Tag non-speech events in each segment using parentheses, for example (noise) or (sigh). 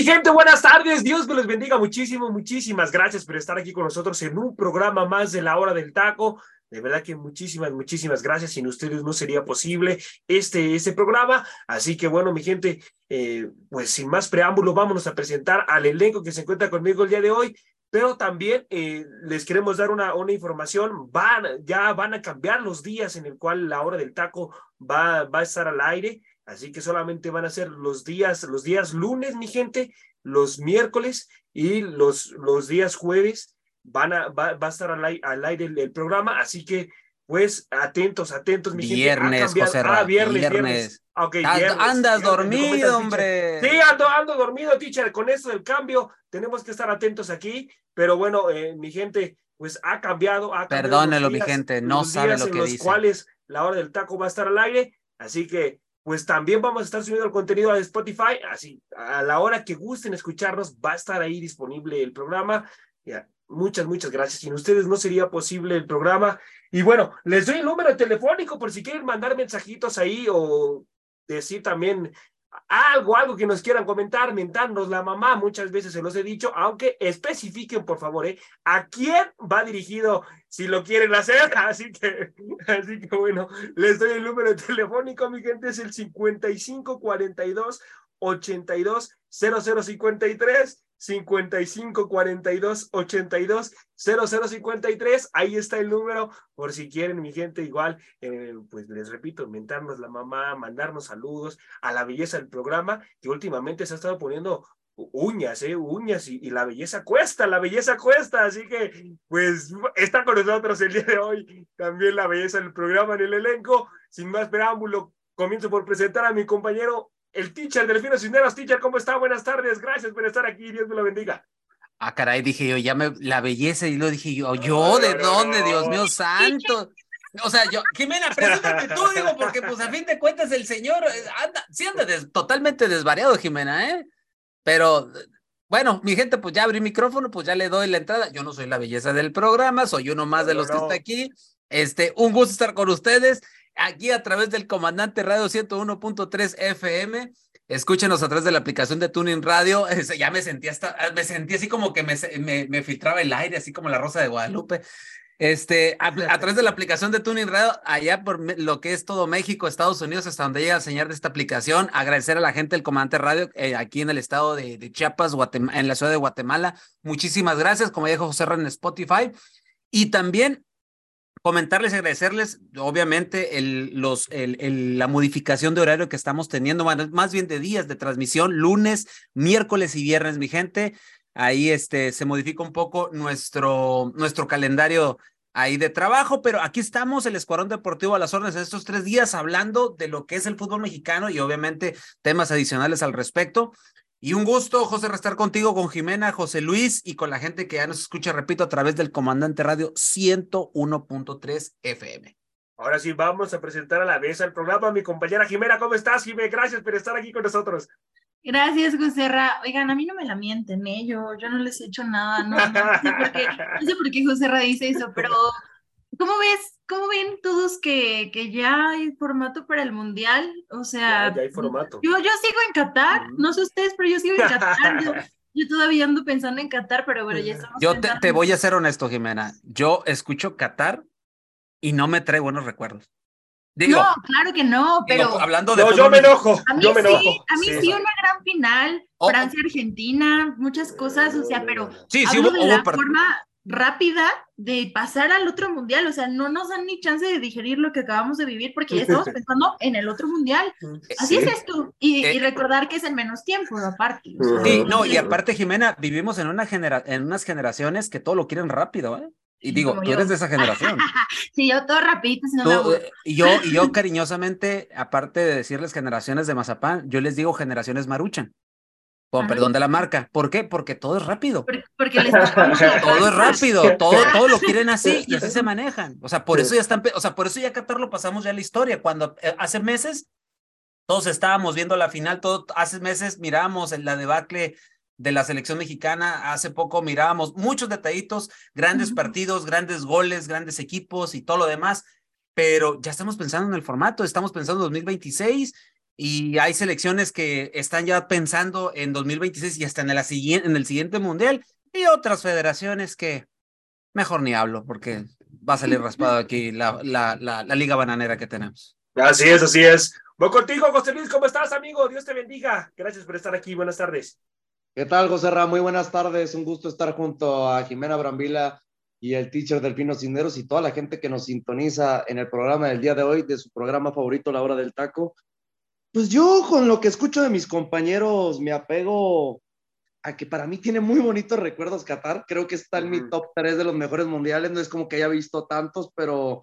Mi gente? Buenas tardes. Dios me los bendiga muchísimo. Muchísimas gracias por estar aquí con nosotros en un programa más de la hora del taco. De verdad que muchísimas, muchísimas gracias. Sin ustedes no sería posible este, este programa. Así que bueno, mi gente, eh, pues sin más preámbulo, vámonos a presentar al elenco que se encuentra conmigo el día de hoy. Pero también eh, les queremos dar una, una información. Van, ya van a cambiar los días en el cual la hora del taco va, va a estar al aire. Así que solamente van a ser los días, los días lunes, mi gente, los miércoles y los, los días jueves van a, va, va a estar al, aire el, programa. Así que, pues, atentos, atentos, mi viernes, gente. José ah, viernes, viernes. viernes. Okay, viernes, Andas dormido, hombre. Sí, ando, ando dormido, teacher. Con esto del cambio, tenemos que estar atentos aquí. Pero bueno, eh, mi gente, pues ha cambiado. Ha cambiado Perdónelo, mi gente, no sabe lo que en dice. los cuales la hora del taco va a estar al aire. Así que pues también vamos a estar subiendo el contenido a Spotify, así a la hora que gusten escucharnos va a estar ahí disponible el programa. Muchas, muchas gracias. Sin ustedes no sería posible el programa. Y bueno, les doy el número telefónico por si quieren mandar mensajitos ahí o decir también algo, algo que nos quieran comentar, mentarnos la mamá, muchas veces se los he dicho, aunque especifiquen, por favor, ¿eh? a quién va dirigido si lo quieren hacer. (laughs) Así que, así que bueno, les doy el número telefónico, mi gente, es el 5542 82 0053 55 42 82 0053. Ahí está el número por si quieren, mi gente, igual, eh, pues les repito, inventarnos la mamá, mandarnos saludos a la belleza del programa, que últimamente se ha estado poniendo uñas, ¿eh? Uñas y, y, la belleza cuesta, la belleza cuesta, así que pues está con nosotros el día de hoy también la belleza del programa en el elenco. Sin más preámbulo, comienzo por presentar a mi compañero el teacher Delfino Cisneros. Teacher, ¿cómo está? Buenas tardes, gracias por estar aquí, Dios me lo bendiga. Ah, caray, dije yo, ya me, la belleza, y lo dije yo, ¿yo de dónde, Dios mío santo? O sea, yo, Jimena, preséntate tú, (laughs) digo, porque pues a fin de cuentas el señor eh, anda, sí anda totalmente desvariado, Jimena, ¿eh? Pero, bueno, mi gente, pues ya abrí micrófono, pues ya le doy la entrada. Yo no soy la belleza del programa, soy uno más de los que está aquí. Este, un gusto estar con ustedes aquí a través del Comandante Radio 101.3 FM. Escúchenos a través de la aplicación de Tuning Radio. (laughs) Ya me sentí hasta, me sentí así como que me, me, me filtraba el aire, así como la Rosa de Guadalupe. Este, a, a, través de la aplicación de Tuning Radio, allá por lo que es todo México, Estados Unidos, hasta donde llega el señor de esta aplicación. Agradecer a la gente del Comandante Radio eh, aquí en el estado de, de Chiapas, Guatemala, en la ciudad de Guatemala. Muchísimas gracias, como dijo José Ron en Spotify. Y también comentarles agradecerles, obviamente, el, los, el, el, la modificación de horario que estamos teniendo, más bien de días de transmisión, lunes, miércoles y viernes, mi gente. Ahí este, se modifica un poco nuestro, nuestro calendario ahí de trabajo, pero aquí estamos, el Escuadrón Deportivo a las órdenes de estos tres días, hablando de lo que es el fútbol mexicano y obviamente temas adicionales al respecto. Y un gusto, José, estar contigo, con Jimena, José Luis y con la gente que ya nos escucha, repito, a través del Comandante Radio 101.3 FM. Ahora sí, vamos a presentar a la vez al programa mi compañera Jimena. ¿Cómo estás, Jimena? Gracias por estar aquí con nosotros. Gracias, José Ra. Oigan, a mí no me la mienten, ¿eh? Yo, yo no les he hecho nada, no, no, sé por qué, no sé por qué José Ra dice eso, pero ¿cómo ves? ¿Cómo ven todos que, que ya hay formato para el Mundial? O sea, ya, ya hay formato. Yo, yo sigo en Qatar, no sé ustedes, pero yo sigo en Qatar. Yo, (laughs) yo todavía ando pensando en Qatar, pero bueno, ya estamos. Yo te, te, voy a ser honesto, Jimena. Yo escucho Qatar y no me trae buenos recuerdos. Digo, no, claro que no, pero. Digo, hablando de. No, yo me enojo. A mí yo me sí, enojo. a mí sí, sí una gran final. Oh, Francia-Argentina, muchas cosas, o sea, pero. Sí, sí, hablo hubo, de hubo la forma rápida de pasar al otro mundial, o sea, no nos dan ni chance de digerir lo que acabamos de vivir porque ya estamos pensando en el otro mundial. Así sí. es esto. Y, eh, y, recordar que es en menos tiempo, aparte. O sea, sí, no, y aparte, Jimena, vivimos en, una genera en unas generaciones que todo lo quieren rápido, ¿eh? Y digo, Como tú yo. eres de esa generación. (laughs) Sí, yo todo rapidito, si no Tú, me y yo, y yo cariñosamente, aparte de decirles generaciones de mazapán, yo les digo generaciones maruchan. Con perdón de la marca. ¿Por qué? Porque todo es rápido. Porque les (laughs) Todo es rápido, (laughs) todo, todo lo quieren así y así se (laughs) manejan. O sea, por eso ya están, o sea, por eso ya Qatar lo pasamos ya a la historia. Cuando eh, hace meses todos estábamos viendo la final, todo, hace meses mirábamos en la debacle de la selección mexicana, hace poco mirábamos muchos detallitos, grandes partidos, grandes goles, grandes equipos y todo lo demás, pero ya estamos pensando en el formato, estamos pensando en 2026 y hay selecciones que están ya pensando en 2026 y hasta en, la siguiente, en el siguiente mundial y otras federaciones que mejor ni hablo porque va a salir raspado aquí la, la, la, la liga bananera que tenemos. Así es, así es. Voy contigo, José Luis, ¿cómo estás, amigo? Dios te bendiga. Gracias por estar aquí. Buenas tardes. ¿Qué tal, José Ra? Muy buenas tardes. Un gusto estar junto a Jimena Brambila y el teacher Delfino Cisneros y toda la gente que nos sintoniza en el programa del día de hoy, de su programa favorito, La Hora del Taco. Pues yo, con lo que escucho de mis compañeros, me apego a que para mí tiene muy bonitos recuerdos Qatar. Creo que está en mi top 3 de los mejores mundiales. No es como que haya visto tantos, pero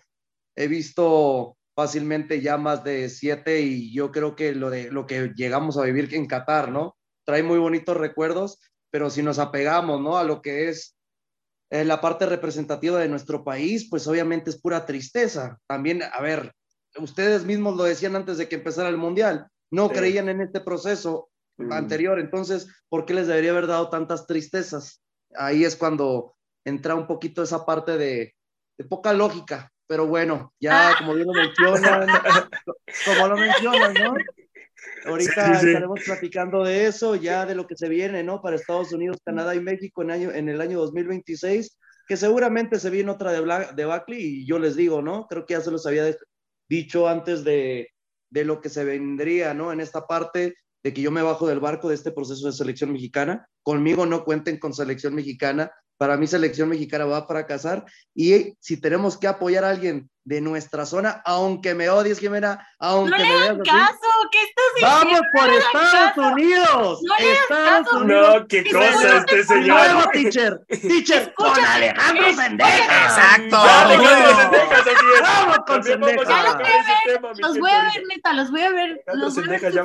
he visto fácilmente ya más de siete y yo creo que lo de lo que llegamos a vivir en Qatar, ¿no? Trae muy bonitos recuerdos, pero si nos apegamos, ¿no? A lo que es eh, la parte representativa de nuestro país, pues obviamente es pura tristeza. También, a ver, ustedes mismos lo decían antes de que empezara el mundial, no Sí. creían en este proceso Mm. anterior, entonces, ¿por qué les debería haber dado tantas tristezas? Ahí es cuando entra un poquito esa parte de, de poca lógica, pero bueno, ya como bien lo mencionan, como lo mencionan, ¿no? Ahorita Sí, sí, sí. estaremos platicando de eso, ya de lo que se viene, ¿no? Para Estados Unidos, Canadá y México en, año, en el año 2026, que seguramente se viene otra debacle y yo les digo, ¿no? Creo que ya se los había de- dicho antes de, de lo que se vendría, ¿no? En esta parte de que yo me bajo del barco de este proceso de selección mexicana. Conmigo no cuenten con selección mexicana. Para mí selección mexicana va a fracasar y si tenemos que apoyar a alguien de nuestra zona, aunque me odies, Jimena, aunque No le me veas hagan así, caso, ¿qué estás ¡Vamos diciendo? por No le Estados caso. Unidos! No le hagas ¡Estados caso. Unidos! No, qué cosa este ¡Nuevo, señor. teacher! (laughs) ¡Teacher! ¡Con Alejandro escucha. Sendeja! Exacto. Vamos con ¡Vamos! Sendejas, es. ¡Vamos con También vamos a Sendejas! tocar ese tema, Los voy a ver, neta, los voy a ver. Alejandro Los voy a ver Sendejas ya a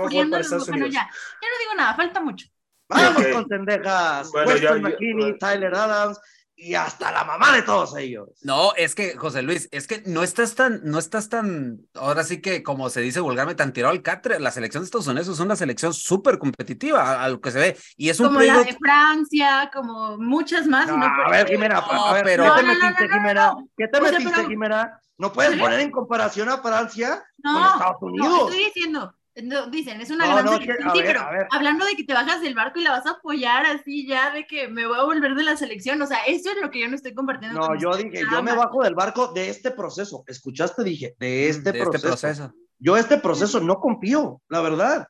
Bueno, ya, ya no digo nada, falta mucho. ¡Vamos con Sendejas! Bueno, Weston ya- ya- McKinney, Tyler Adams y hasta la mamá de todos ellos. No, es que, José Luis, es que no estás tan, no estás tan, ahora sí que, como se dice vulgarmente, tan tirado al catre. La selección de Estados Unidos es una selección súper competitiva a, a lo que se ve. Y es un Como la proyecto. de Francia, como muchas más. No, no a por ver, Jimena, No, a ver, pero- ¿qué No, te no, no, metiste, no, no, Jimena? ¿Qué te metiste, Jimena? No puedes poner en comparación a Francia con No, Estados no, Unidos. estoy diciendo, no, dicen, es una No, gran no, selección, que- a sí, ver, pero a ver. hablando de que te bajas del barco y la vas a apoyar así ya, de que me voy a volver de la selección, o sea, eso es lo que yo no estoy compartiendo. No, con yo dije, nada yo me bajo del barco de este proceso. ¿Escuchaste? Dije, de este, de proceso. este proceso. Yo este proceso no confío, la verdad.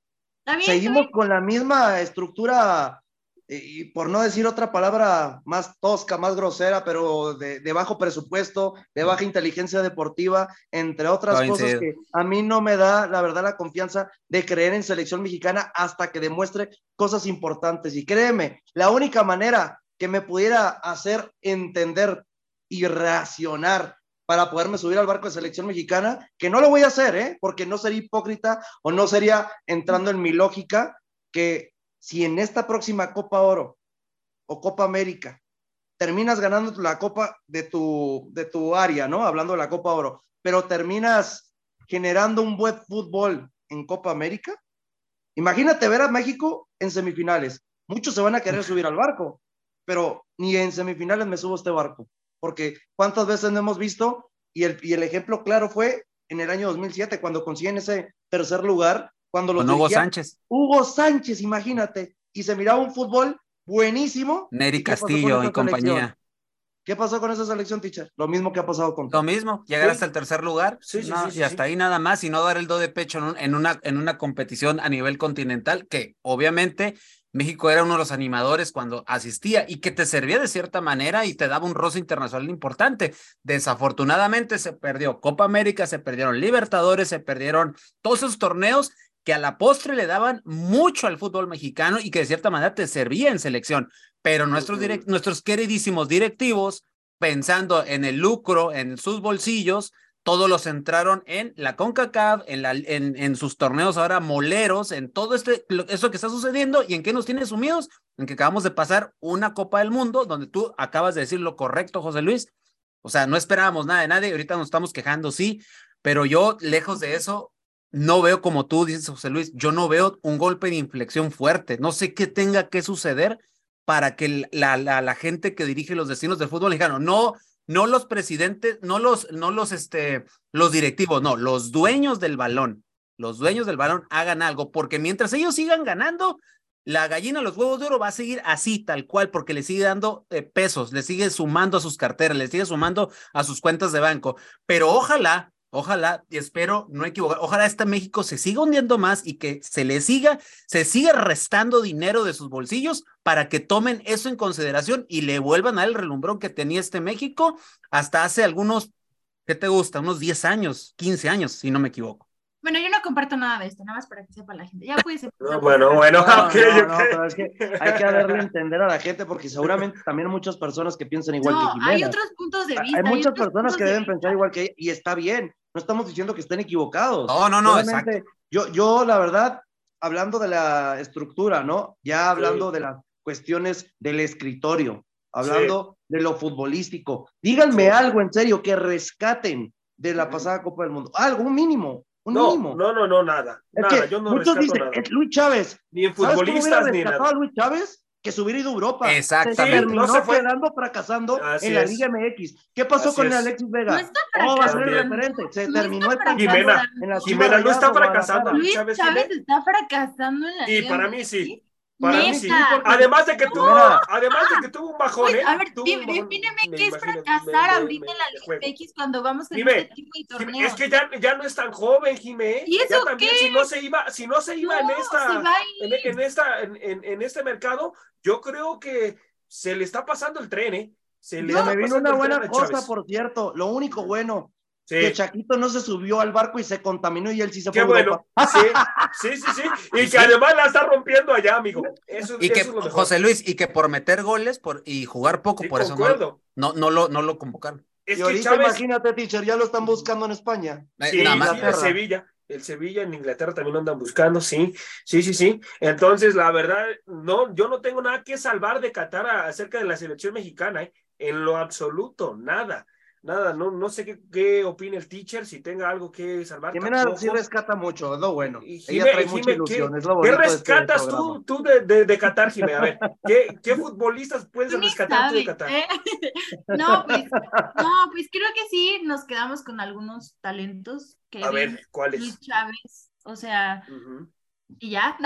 Bien, Seguimos con la misma estructura, y por no decir otra palabra más tosca, más grosera, pero de, de bajo presupuesto, de baja inteligencia deportiva, entre otras cosas que a mí no me da, la verdad, la confianza de creer en selección mexicana hasta que demuestre cosas importantes. Y créeme, la única manera que me pudiera hacer entender y reaccionar para poderme subir al barco de selección mexicana, que no lo voy a hacer, ¿eh? porque no sería hipócrita o no sería entrando en mi lógica que si en esta próxima Copa Oro o Copa América terminas ganando la Copa de tu, de tu área, ¿no? Hablando de la Copa Oro, pero terminas generando un buen fútbol en Copa América, imagínate ver a México en semifinales. Muchos se van a querer subir al barco, pero ni en semifinales me subo a este barco, porque cuántas veces no hemos visto, y el, y el ejemplo claro fue en el año 2007, cuando consiguen ese tercer lugar, cuando los Con Hugo Sánchez, Hugo Sánchez, imagínate, y se miraba un fútbol buenísimo. Neri ¿Y qué pasó con Castillo y compañía. selección? ¿Qué pasó con esa selección, teacher? Lo mismo que ha pasado con Lo mismo, llegar Sí. hasta el tercer lugar Sí, sí, no, y hasta ahí nada más y no dar el do de pecho en, un- en una, en una competición a nivel continental que obviamente México era uno de los animadores cuando asistía y que te servía de cierta manera y te daba un roce internacional importante. Desafortunadamente se perdió Copa América, se perdieron Libertadores, se perdieron todos esos torneos que a la postre le daban mucho al fútbol mexicano y que de cierta manera te servía en selección. Pero nuestros, direct- nuestros queridísimos directivos pensando en el lucro, en sus bolsillos, todos los centraron en la CONCACAF, en, la, en, en sus torneos ahora moleros, en todo este, eso que está sucediendo y en qué nos tiene sumidos, en que acabamos de pasar una Copa del Mundo, donde tú acabas de decir lo correcto, José Luis. O sea, no esperábamos nada de nadie, ahorita nos estamos quejando, sí, pero yo, lejos de eso, no veo como tú dices, José Luis, yo no veo un golpe de inflexión fuerte. No sé qué tenga que suceder para que la, la, gente que dirige los destinos del fútbol mexicano, no no los presidentes, no los, no los, este, los directivos, no, los dueños del balón, los dueños del balón hagan algo, porque mientras ellos sigan ganando, la gallina, los huevos de oro va a seguir así, tal cual, porque le sigue dando eh, pesos, le sigue sumando a sus carteras, le sigue sumando a sus cuentas de banco. Pero ojalá Ojalá, y espero no equivocar, ojalá este México se siga hundiendo más y que se le siga, se siga restando dinero de sus bolsillos para que tomen eso en consideración y le vuelvan al relumbrón que tenía este México hasta hace algunos, ¿qué te gusta? Unos 10 años, 15 años, si no me equivoco. Bueno, yo no comparto nada de esto, nada más para que sepa la gente. Ya puede ser. No, bueno, bueno, No, ok, no, pero es que hay que darle a entender a la gente porque seguramente también hay muchas personas que piensan igual que No, Jimena. hay otros puntos de vista. Hay muchas otros personas que de deben vista. pensar igual que ella y está bien. No estamos diciendo que estén equivocados. No, no, no, Solamente, exacto. Yo, yo, la verdad, hablando de la estructura, ¿no? Ya hablando de las cuestiones del escritorio, hablando de lo futbolístico. Díganme Sí. algo en serio que rescaten de la pasada Copa del Mundo. Algo, mínimo, un No, mínimo. no, no, no, nada. Es Nada, que yo no muchos dicen, nada. es Luis Chávez. Ni en ¿Sabes cómo hubiera futbolistas ni nada. a Luis Chávez? Que se hubiera ido a Europa. Exactamente. Se terminó no se fue. quedando fracasando Así en la es. Liga MX. ¿Qué pasó Así con es. Alexis Vega? No está ¿Cómo va a ser el fracasando. referente? Se No terminó estancando Jimena, Jimena, no está fracasando. Luis Chávez, Chávez está fracasando en la Y Liga para mí sí. Para mí sí. Además de que tuvo, además de que tuvo un bajón, Pues, ¿eh? a ver, bajón, defíneme me qué es fracasar me- ahorita me- en la Liga. MX cuando vamos con Dime, este tipo de torneos. Es que ya, ya no es tan joven, Jimé. ¿Y ya eso también, qué? si no se iba, si no se iba en No, esta, se va a ir. en, en esta, en, en- en este mercado, yo creo que se le está pasando el tren, ¿eh? Se le está me vino una buena cosa, por cierto. Lo único bueno, Sí. que Chaquito no se subió al barco y se contaminó y él sí se Qué fue a bueno. Europa. Sí, (laughs) sí, sí, sí. Y que además la está rompiendo allá, amigo. Eso, Y eso que, es lo mejor. José Luis, y que por meter goles por, y jugar poco, Sí, por eso no, no, no, lo, no lo convocaron. Es y que ahorita Chávez, imagínate, teacher, ya lo están buscando en España. Eh, Sí, nada más- sí, el Inglaterra. Sevilla. El Sevilla en Inglaterra también lo andan buscando, sí, sí, sí, sí. Entonces, la verdad, no, yo no tengo nada que salvar de Qatar acerca de la selección mexicana, ¿eh? En lo absoluto, nada, nada, no, no sé qué, qué opina el teacher, si tenga algo que salvar. Jimena tampoco. sí rescata mucho, es lo bueno. Y Ella Jime- trae mucha Jime, ilusión, ¿qué- es lo ¿Qué bonito de este rescatas tú, tú de, de, de Qatar, Jimé? A ver, ¿qué, qué futbolistas puedes rescatar tú de Qatar? ¿eh? (laughs) No, pues, no, pues creo que sí nos quedamos con algunos talentos. A ver, ¿cuáles? Luis Chávez, o sea, y ya.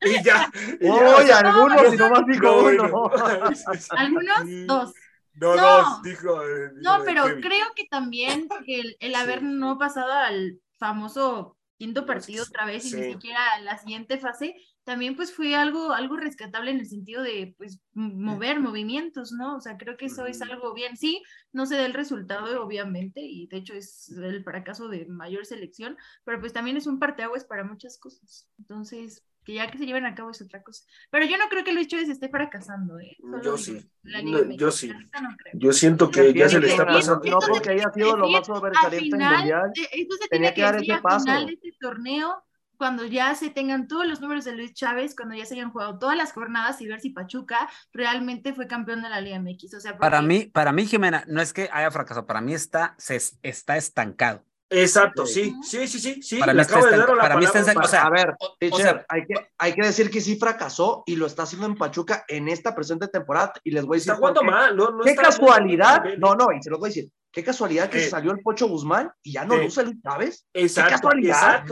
Y ya. (laughs) y ya, algunos, no, no, uno. no. (laughs) Sí, sí. Algunos, dos. No, No. dijo. eh, No, pero Kevin. creo que también el, el haber Sí. no pasado al famoso quinto Los- partido otra vez y ni siquiera a la siguiente fase, también pues fue algo, algo rescatable en el sentido de pues mover movimientos, ¿no? O sea, creo que eso es algo bien. Sí, no se da el resultado, obviamente, y de hecho es el fracaso de mayor selección, pero pues también es un parteaguas para muchas cosas. Entonces, que ya que se lleven a cabo es otra cosa. Pero yo no creo que Luis Chávez esté fracasando, ¿eh? Solo Yo sí. No, yo sí. no. Yo siento que ya se le está pasando. No porque haya sido lo más Al sobresaliente en el final, mundial. esto se tenía tiene que que dar ese al paso. final de este torneo, cuando ya se tengan todos los números de Luis Chávez, cuando ya se hayan jugado todas las jornadas y ver si Pachuca realmente fue campeón de la Liga MX. O sea, Para mí, para mí, Jimena, no es que haya fracasado, para mí está, se, está estancado. Exacto, Sí. sí, sí, sí, sí. Para le mí está acabo de estanca- dar la para mí está o sea, a ver, teacher, hay, que, hay que decir que sí fracasó y lo está haciendo en Pachuca en esta presente temporada y les voy a decir Está jugando qué. mal, no, no Qué está casualidad, muy bien. no, no, y se los voy a decir, qué casualidad que Eh. se salió el Pocho Guzmán y ya no luce Luis Chávez. Exacto, casualidad.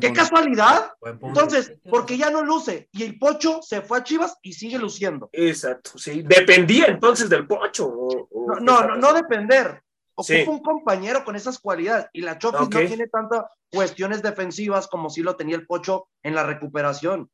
Qué casualidad. Buen punto. Entonces, porque ya no luce y el Pocho se fue a Chivas y sigue luciendo. Exacto, sí. Dependía entonces del pocho. o- o No, qué no, no, no depender. Ocupa Sí. un compañero con esas cualidades y la Chofis no tiene tantas cuestiones defensivas como si lo tenía el Pocho en la recuperación.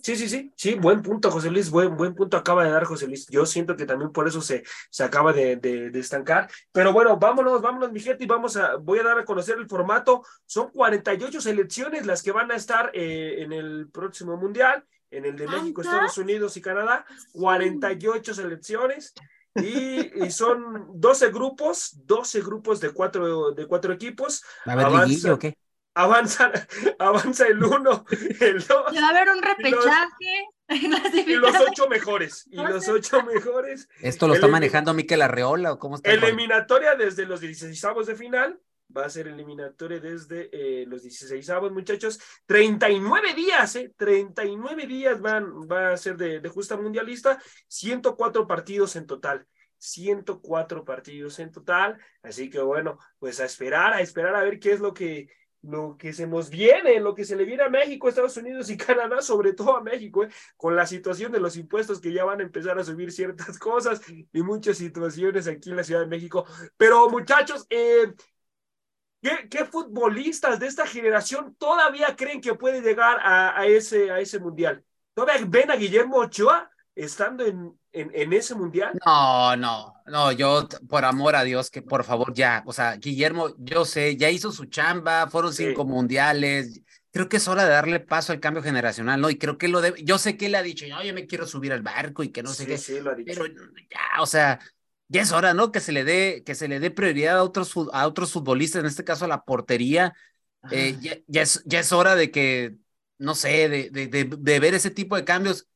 Sí, sí, sí, sí, buen punto, José Luis, buen, buen punto acaba de dar José Luis. Yo siento que también por eso se, se acaba de, de- de estancar. Pero bueno, vámonos, vámonos, mi gente, y vamos a, voy a dar a conocer el formato. Son 48 selecciones las que van a estar eh, en el próximo Mundial, en el de México. Estados Unidos y Canadá. 48 selecciones. Y, y, son 12 grupos, 12 grupos de cuatro, de cuatro equipos. ¿Va a haber avanza, o qué? Avanza, (laughs) avanza el uno, el dos. Va a haber un repechaje. Y los, (laughs) y los ocho mejores. Y los ocho mejores. ¿Esto lo está manejando Miquel Arreola o cómo está? Eliminatoria desde los 16 de final va a ser eliminatoria desde eh, los 16 avos, muchachos. 39 días, ¿eh? 39 días van, va a ser de, de, justa mundialista, 104 partidos en total. 104 partidos en total, así que bueno, pues a esperar, a esperar a ver qué es lo que, lo que se nos viene, lo que se le viene a México, Estados Unidos y (laughs) Canadá, sobre todo a México, ¿eh? con la situación de los impuestos que ya van a empezar a subir ciertas cosas y muchas situaciones aquí en la Ciudad de México. Pero muchachos, eh, ¿Qué, ¿Qué, futbolistas de esta generación todavía creen que puede llegar a, a, ese, a ese mundial? ¿Todavía ven a Guillermo Ochoa estando en, en, en, ese mundial? No, no, no, yo por amor a Dios, que por favor ya, o sea, Guillermo, yo sé, ya hizo su chamba, fueron sí. cinco mundiales, creo que es hora de darle paso al cambio generacional, ¿no? Y creo que lo debe, yo sé que él ha dicho, no, yo me quiero subir al barco y que no sé sí, qué, sí, lo ha dicho. pero ya, o sea, ya es hora, ¿no? Que se le dé, que se le dé prioridad a otros, a otros futbolistas, en este caso a la portería. Eh, ya, ya, es, ya es hora de que, no sé, de, de, de, de, ver ese tipo de cambios.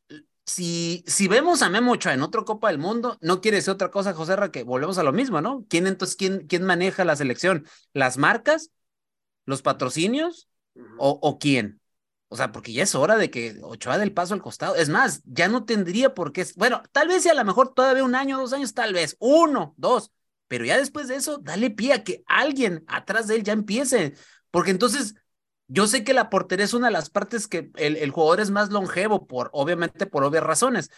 Si, si vemos a Memo Ochoa en otra Copa del Mundo, no quiere decir otra cosa, José Ra, que volvemos a lo mismo, ¿no? ¿Quién entonces, quién, quién maneja la selección? ¿Las marcas? ¿Los patrocinios? ¿O quién? O sea, porque ya es hora de que Ochoa dé el paso al costado. Es más, ya no tendría por qué. Bueno, tal vez si a lo mejor todavía un año, dos años, tal vez, uno, dos. Pero ya después de eso, dale pie a que alguien atrás de él ya empiece. Porque entonces, yo sé que la portería es una de las partes que el, el jugador es más longevo, por, obviamente por obvias razones.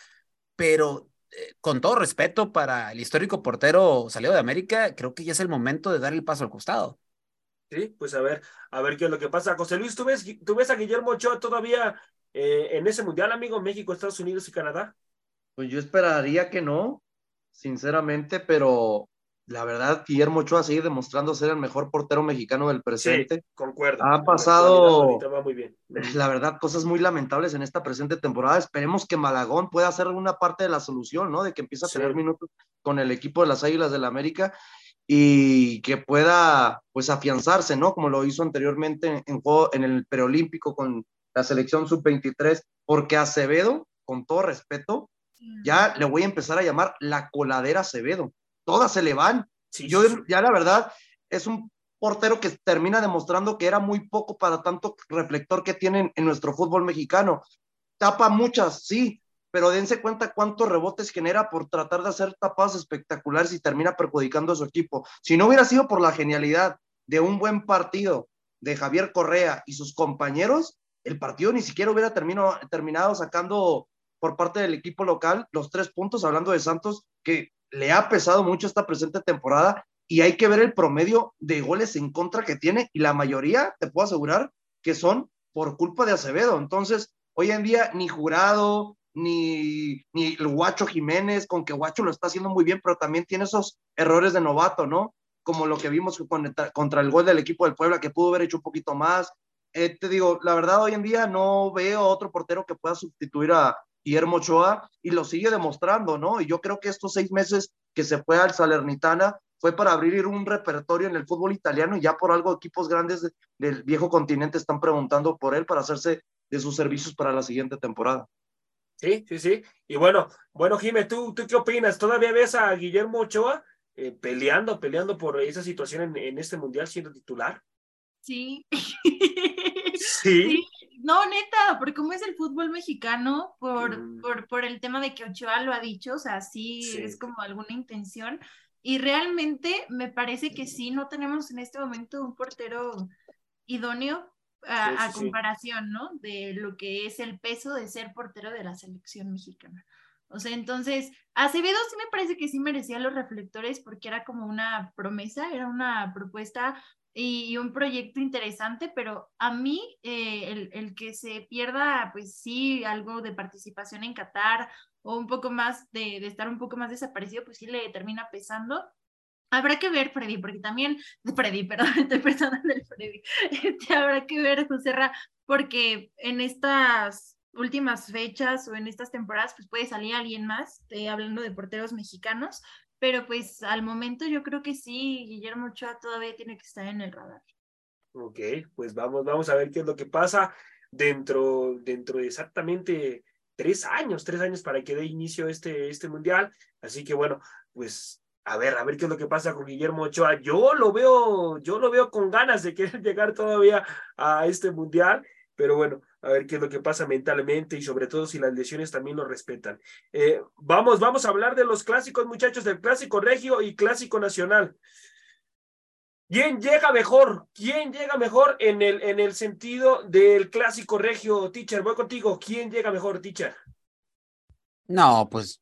Pero eh, con todo respeto para el histórico portero salido de América, creo que ya es el momento de dar el paso al costado. Sí, pues a ver, a ver qué es lo que pasa. José Luis, ¿tú ves, tú ves a Guillermo Ochoa todavía eh, en ese mundial, amigo, México, Estados Unidos y Canadá? Pues yo esperaría que no, sinceramente, pero la verdad, Guillermo Ochoa sigue demostrando ser el mejor portero mexicano del presente. Sí, concuerdo. Ha pasado, va muy bien. (laughs) la verdad, cosas muy lamentables en esta presente temporada. Esperemos que Malagón pueda ser una parte de la solución, ¿no? De que empiece a tener sí. minutos con el equipo de las Águilas del la América y que pueda pues afianzarse, ¿no? Como lo hizo anteriormente en, juego, en el preolímpico con la selección sub-23, porque Acevedo, con todo respeto, ya le voy a empezar a llamar la coladera Acevedo. Todas se le van. Sí, Yo sí, ya la verdad es un portero que termina demostrando que era muy poco para tanto reflector que tienen en nuestro fútbol mexicano. Tapa muchas, sí, pero dense cuenta cuántos rebotes genera por tratar de hacer tapadas espectaculares y termina perjudicando a su equipo. Si no hubiera sido por la genialidad de un buen partido de Javier Correa y sus compañeros, el partido ni siquiera hubiera terminado, terminado sacando por parte del equipo local los tres puntos, hablando de Santos, que le ha pesado mucho esta presente temporada y hay que ver el promedio de goles en contra que tiene y la mayoría, te puedo asegurar, que son por culpa de Acevedo. Entonces, hoy en día ni jurado, ni, ni el Guacho Jiménez, con que Guacho lo está haciendo muy bien, pero también tiene esos errores de novato, ¿no? Como lo que vimos contra, el gol del equipo del Puebla, que pudo haber hecho un poquito más. Eh, te digo, la verdad, hoy en día no veo otro portero que pueda sustituir a Guillermo Ochoa y lo sigue demostrando, ¿no? Y yo creo que estos seis meses que se fue al Salernitana fue para abrir un repertorio en el fútbol italiano y ya por algo equipos grandes de, del viejo continente están preguntando por él para hacerse de sus servicios para la siguiente temporada. Sí, sí, sí. Y bueno, bueno, Jimé, ¿tú, ¿tú qué opinas? ¿Todavía ves a Guillermo Ochoa eh, peleando, peleando por esa situación en, en, este mundial siendo titular? Sí. (laughs) sí. No, neta, porque como es el fútbol mexicano, por, mm. por, por el tema de que Ochoa lo ha dicho, o sea, sí, sí, es como alguna intención. Y realmente me parece que sí, no tenemos en este momento un portero idóneo a, sí, sí, a, comparación, ¿no? De lo que es el peso de ser portero de la selección mexicana. O sea, entonces, Acevedo sí me parece que sí merecía los reflectores porque era como una promesa, era una propuesta y, un proyecto interesante, pero a mí eh, el, el, que se pierda, pues sí, algo de participación en Qatar o un poco más de, de estar un poco más desaparecido, pues sí le termina pesando. Habrá que ver, Freddy, porque también, (laughs) Freddy, perdón, (laughs) estoy pensando en el Freddy, este, habrá que ver, José Ra, porque en estas últimas fechas o en estas temporadas, pues puede salir alguien más, hablando de porteros mexicanos, pero pues al momento yo creo que sí, Guillermo Ochoa todavía tiene que estar en el radar. Ok, pues vamos, vamos a ver qué es lo que pasa dentro, dentro de exactamente tres años, tres años para que dé inicio este, este mundial. Así que bueno, pues a ver, a ver qué es lo que pasa con Guillermo Ochoa. Yo lo veo, yo lo veo con ganas de querer (laughs) llegar todavía a este mundial, pero bueno, a ver qué es lo que pasa mentalmente y sobre todo si las lesiones también lo respetan. Eh, vamos, vamos a hablar de los clásicos, muchachos, del clásico regio y clásico nacional. ¿Quién llega mejor? ¿Quién llega mejor en el, en el sentido del clásico regio, teacher? Voy contigo. ¿Quién llega mejor, teacher? No, pues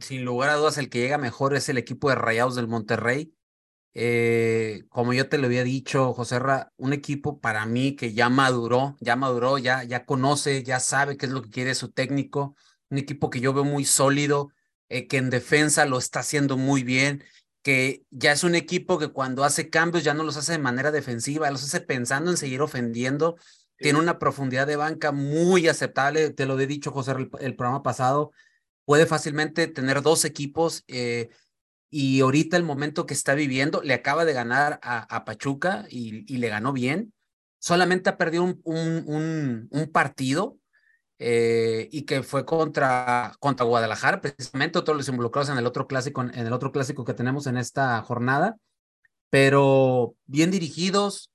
sin lugar a dudas el que llega mejor es el equipo de Rayados del Monterrey. Eh, como yo te lo había dicho, José Ra, un equipo para mí que ya maduró, ya maduró, ya, ya conoce, ya sabe qué es lo que quiere su técnico, un equipo que yo veo muy sólido, eh, que en defensa lo está haciendo muy bien, que ya es un equipo que cuando hace cambios ya no los hace de manera defensiva, los hace pensando en seguir ofendiendo, tiene una profundidad de banca muy aceptable, te lo he dicho, José, el, el programa pasado, puede fácilmente tener dos equipos. Eh, y ahorita el momento que está viviendo, le acaba de ganar a, Pachuca y, le ganó bien. Solamente ha perdido un, partido eh, y que fue contra, contra Guadalajara, precisamente todos los involucrados en el otro clásico, en el otro clásico que tenemos en esta jornada, pero bien dirigidos.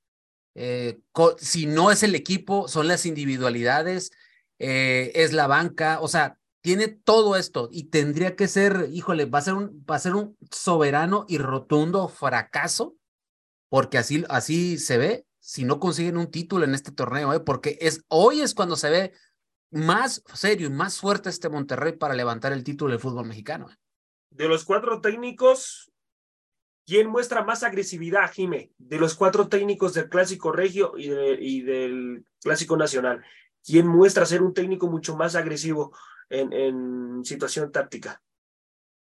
Eh, si no es el equipo, son las individualidades, es la banca, o sea, tiene todo esto y tendría que ser, híjole, va a ser un, va a ser un soberano y rotundo fracaso, porque así, así se ve si no consiguen un título en este torneo, ¿eh? porque es, hoy es cuando se ve más serio y más fuerte este Monterrey para levantar el título del fútbol mexicano. ¿eh? De los cuatro técnicos, ¿quién muestra más agresividad, Jime? De los cuatro técnicos del Clásico Regio y, y del Clásico Nacional, ¿quién muestra ser un técnico mucho más agresivo? En, situación táctica.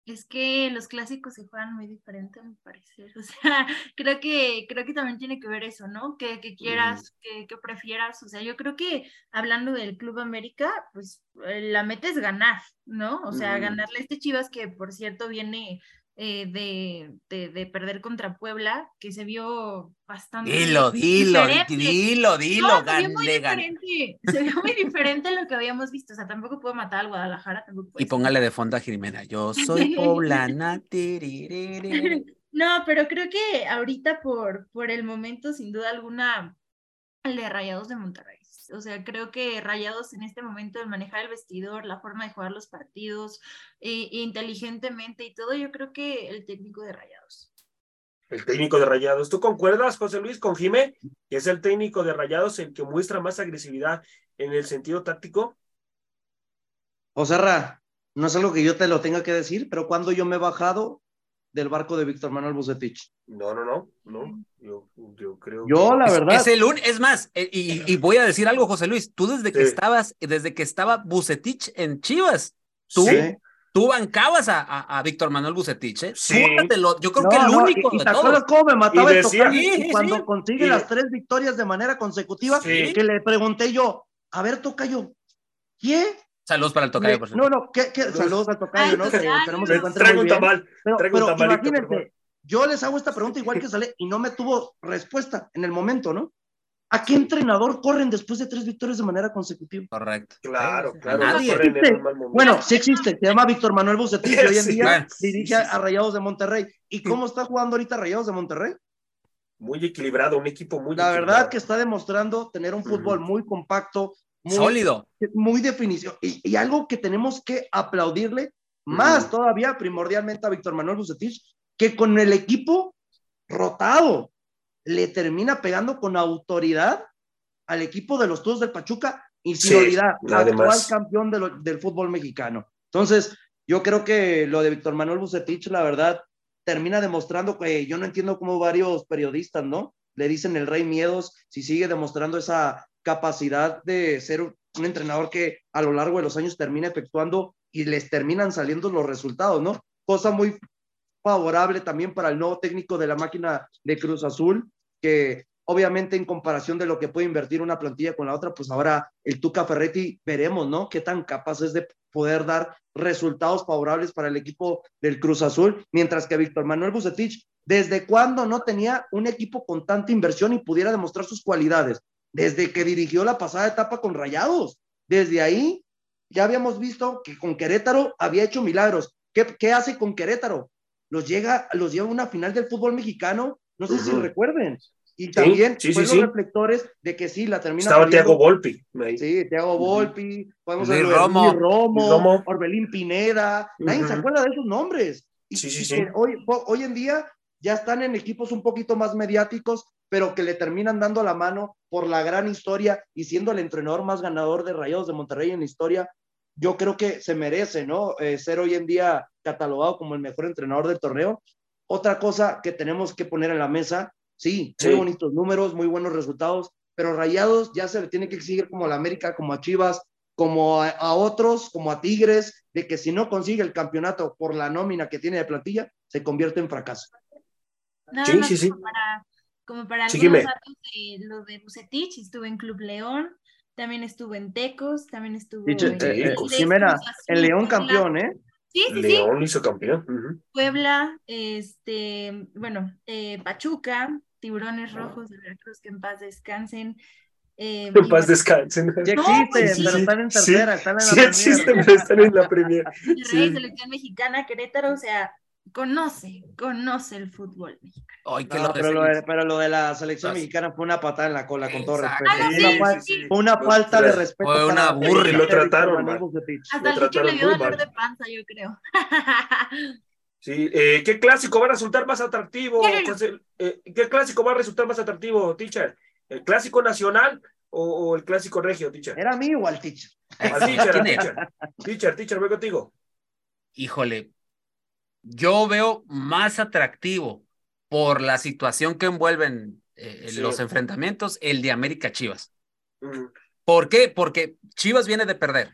Es que los clásicos se juegan muy diferente, me parece. (laughs) O sea, creo que, creo que también tiene que ver eso, ¿no? Que, que quieras, que, que, prefieras. O sea, yo creo que hablando del Club América, pues eh, la meta es ganar, ¿no? O sea, ganarle a este Chivas que, por cierto, viene eh, de, de, perder contra Puebla, que se vio bastante. Dilo, dilo, dilo, dilo, se, vio muy diferente, se vio muy diferente a lo que habíamos visto. O sea, tampoco puedo matar al Guadalajara. y póngale de fondo a Jimena. Yo soy poblana. (laughs) no, pero creo que ahorita, por, por el momento, sin duda alguna, el de Rayados de Monterrey. O sea, creo que Rayados en este momento, el manejar el vestidor, la forma de jugar los partidos, eh, inteligentemente y todo, yo creo que el técnico de Rayados. El técnico de Rayados. ¿Tú concuerdas, José Luis, con Jimé, que es el técnico de Rayados el que muestra más agresividad en el sentido táctico? José Ra, no es algo que yo te lo tenga que decir, pero cuando yo me he bajado del barco de Víctor Manuel Bucetich. No, no, no, no. Yo, yo creo. Yo, la verdad. Es, el un, es más, eh, y, voy a decir algo, José Luis. Tú desde que estabas, desde que estaba Bucetich en Chivas, tú, tú bancabas a, a, Víctor Manuel Bucetich, ¿eh? Sí. yo creo que el único de todos. cómo me mataba el cuando consigue las tres victorias de manera consecutiva? Que le pregunté yo, a ver, Tocayo, ¿qué Saludos para el tocayo, por No, no, ¿qué, saludos al tocayo, ¿no? Que tenemos en cuenta muy bien. Mal, pero, pero imagínate, yo les hago esta pregunta igual que sale y no me tuvo respuesta en el momento, ¿no? ¿A qué entrenador corren después de tres victorias de manera consecutiva? Correcto. Claro, claro. Nadie. bueno, sí existe. Se llama Víctor Manuel Bucetich. hoy en día dirige a Rayados de Monterrey. ¿Y cómo está jugando ahorita Rayados de Monterrey? Muy equilibrado, un equipo muy La verdad que está demostrando tener un fútbol muy compacto, Sólido. Muy definición. Y, algo que tenemos que aplaudirle más todavía, primordialmente a Víctor Manuel Bucetich, que con el equipo rotado le termina pegando con autoridad al equipo de los Todos del Pachuca y sin olvidar, actual campeón del fútbol mexicano. Entonces, yo creo que lo de Víctor Manuel Bucetich, la verdad, termina demostrando que yo no entiendo cómo varios periodistas, ¿no? Le dicen el rey miedos si sigue demostrando esa capacidad de ser un entrenador que a lo largo de los años termina efectuando y les terminan saliendo los resultados, ¿no? Cosa muy favorable también para el nuevo técnico de la máquina de Cruz Azul, que obviamente en comparación de lo que puede invertir una plantilla con la otra, pues ahora el Tuca Ferretti veremos, ¿no? Qué tan capaz es de poder dar resultados favorables para el equipo del Cruz Azul, mientras que Víctor Manuel Bucetich, ¿desde cuándo no tenía un equipo con tanta inversión y pudiera demostrar sus cualidades? Desde que dirigió la pasada etapa con Rayados. Desde ahí ya habíamos visto que con Querétaro había hecho milagros. ¿Qué, qué hace con Querétaro? Los, llega, los lleva a una final del fútbol mexicano, no sé si recuerden. Y también sí, fue sí, los reflectores de que sí, la termina. Estaba perdiendo. Tiago Volpi. ahí. Sí, Thiago Volpi, podemos Luis hablar de Romo. Romo, Romo. Orbelín Pineda, nadie se acuerda de esos nombres. Y, Sí, sí, y sí. Hoy, ho- hoy en día ya están en equipos un poquito más mediáticos, pero que le terminan dando la mano por la gran historia y siendo el entrenador más ganador de Rayados de Monterrey en la historia, yo creo que se merece, ¿no? Eh, ser hoy en día catalogado como el mejor entrenador del torneo. Otra cosa que tenemos que poner en la mesa, sí, Sí. muy bonitos números, muy buenos resultados, pero Rayados ya se le tiene que exigir como a la América, como a Chivas, como a, a otros, como a Tigres, de que si no consigue el campeonato por la nómina que tiene de plantilla, se convierte en fracaso. Nada Sí, más sí, sí. Para, como para Sí, algunos datos de lo de Bucetich, estuvo en Club León, también estuvo en Tecos, también Dicho, en eh, eh, Jimena, Cruz Azul, el León campeón, ¿eh? Sí, sí, sí. León hizo campeón. Puebla, este, bueno, eh, Pachuca, Tiburones Rojos de Veracruz, que en paz descansen. eh, En paz descansen. Sí No, existen, pues sí, pero sí, están en sí. tercera, están en la Sí Premier. existen, pero están en la. Monterrey, (laughs) Sí. selección mexicana, Querétaro, o sea, conoce, conoce el fútbol mexicano. Ay, que No, lo pero, lo de, defines. pero lo de la selección Pues- mexicana fue una patada en la cola, con todo respeto. Ah, Fue sí, una, sí, fal- sí. fue una falta de respeto. Fue una. Y lo trataron. Bucetich. Hasta el Lo Chicho le dio dolor de panza, yo creo. (laughs) Sí, eh, ¿qué clásico va a resultar más atractivo? Ya. José? Eh, ¿Qué clásico va a resultar más atractivo, teacher? ¿El clásico nacional o, o el clásico regio, teacher? ¿Era a mí o al teacher? Al teacher, teacher. Teacher, teacher, voy contigo. Híjole, yo veo más atractivo por la situación que envuelven eh, Sí. los enfrentamientos el de América Chivas. Mm, ¿Por qué? Porque Chivas viene de perder.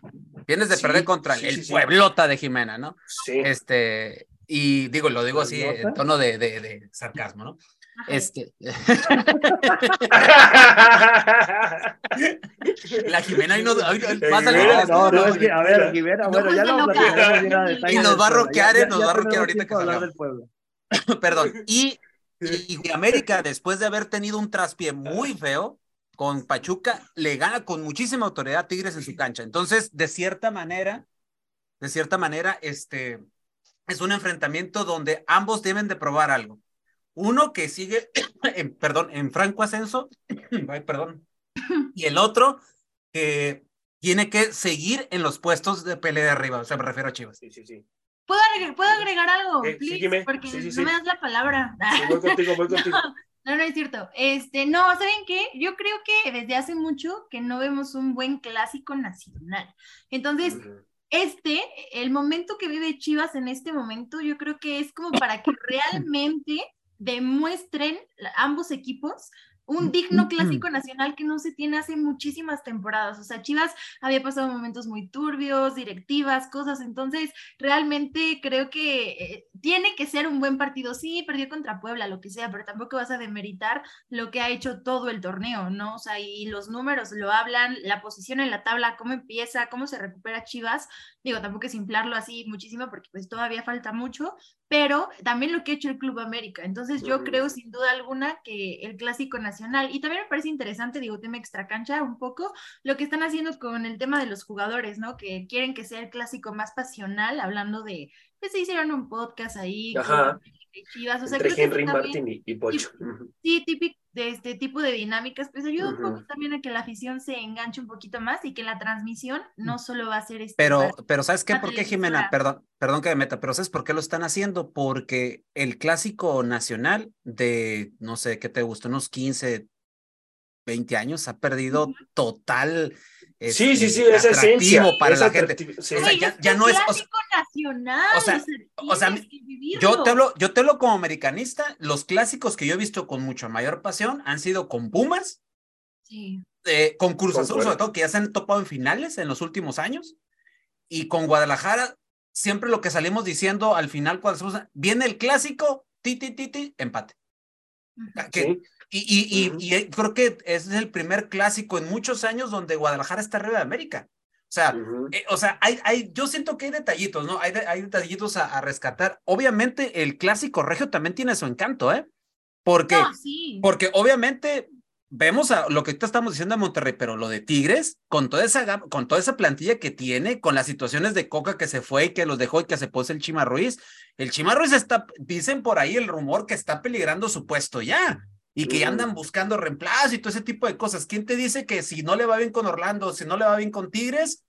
Vienes de Sí, perder contra sí, el. Pueblota de Jimena, ¿no? Sí. Este, y digo, lo digo así en tono de, de- de sarcasmo, ¿no? Ajá. Este, (laughs) (laughs) la Jimena ahí nos, ay, va a salir Jimena, el No, no, escudo, es que, a ver, bueno, ya lo platicaremos Y nos va a Ya- eh, nos va a tenemos ahorita que de hablar del Puebla. (laughs) Perdón. Y, y, y América, después de haber tenido un traspié muy feo con Pachuca, le gana con muchísima autoridad a Tigres en su cancha. Entonces, de cierta manera, de cierta manera, este es un enfrentamiento donde ambos deben de probar algo. Uno que sigue, (coughs) en, perdón, en franco ascenso, (coughs) ay, perdón, y el otro que tiene que seguir en los puestos de pelea de arriba, o sea, me refiero a Chivas. Sí, sí, sí. ¿Puedo agregar, ¿puedo agregar algo? Sí, please? Porque Sí, sí, no sí. me das la palabra. Sí, voy contigo, voy (laughs) contigo. No, no es cierto. Este, no, ¿saben qué? Yo creo que desde hace mucho que no vemos un buen clásico nacional. Entonces, este, el momento que vive Chivas en este momento, yo creo que es como para que (coughs) realmente demuestren ambos equipos un digno clásico nacional que no se tiene hace muchísimas temporadas. O sea, Chivas había pasado momentos muy turbios, directivas, cosas. Entonces, realmente creo que eh, tiene que ser un buen partido. Sí, perdió contra Puebla, lo que sea, pero tampoco vas a demeritar lo que ha hecho todo el torneo, ¿no? O sea, y los números lo hablan, la posición en la tabla, cómo empieza, cómo se recupera Chivas. Digo, tampoco es inflarlo así muchísimo porque pues todavía falta mucho, pero también lo que ha hecho el Club América. Entonces, yo creo sin duda alguna que el clásico nacional, y también me parece interesante, digo, tema extra cancha un poco, lo que están haciendo con el tema de los jugadores, ¿no? Que quieren que sea el clásico más pasional, hablando de, pues se hicieron un podcast ahí, Ajá. Chivas, o sea, Entre creo que Henry también- Martin y, y Pocho. Sí, típico de este tipo de dinámicas, pues ayuda un poco también a que la afición se enganche un poquito más y que la transmisión no solo va a ser este Pero, para- pero ¿sabes qué? ¿Por qué. Jimena? Perdón, perdón que me meta, pero ¿sabes por qué lo están haciendo? Porque el clásico nacional de, no sé, ¿qué te gusta? Unos 15, 20 años ha perdido total. Sí, sí, sí, esa esencia. para la gente. sí. O sea, Güey, ya- es no es- o sea- clásico nacional, o sea, o. Yo te hablo, yo te hablo como americanista, los clásicos que yo he visto con mucha mayor pasión han sido con Pumas, Sí. eh, con Cruz Azul, sobre todo, que ya se han topado en finales en los últimos años, y con Guadalajara, siempre lo que salimos diciendo al final, cuando viene el clásico, ti, ti, ti, ti, empate. Que, y, y, y, y, creo que es el primer clásico en muchos años donde Guadalajara está arriba de América. O sea, eh, o sea hay, hay, yo siento que hay detallitos, ¿no? Hay, hay detallitos a, a, rescatar. Obviamente, el clásico regio también tiene su encanto, ¿eh? Porque, No, sí. porque obviamente vemos a lo que ahorita estamos diciendo de Monterrey, pero lo de Tigres, con toda esa con toda esa plantilla que tiene, con las situaciones de Coca que se fue y que los dejó y que se puso el Chima Ruiz, el Chima Ruiz está, dicen por ahí el rumor que está peligrando su puesto ya. Y que ya andan buscando reemplazo y todo ese tipo de cosas. ¿Quién te dice que si no le va bien con Orlando, si no le va bien con Tigres,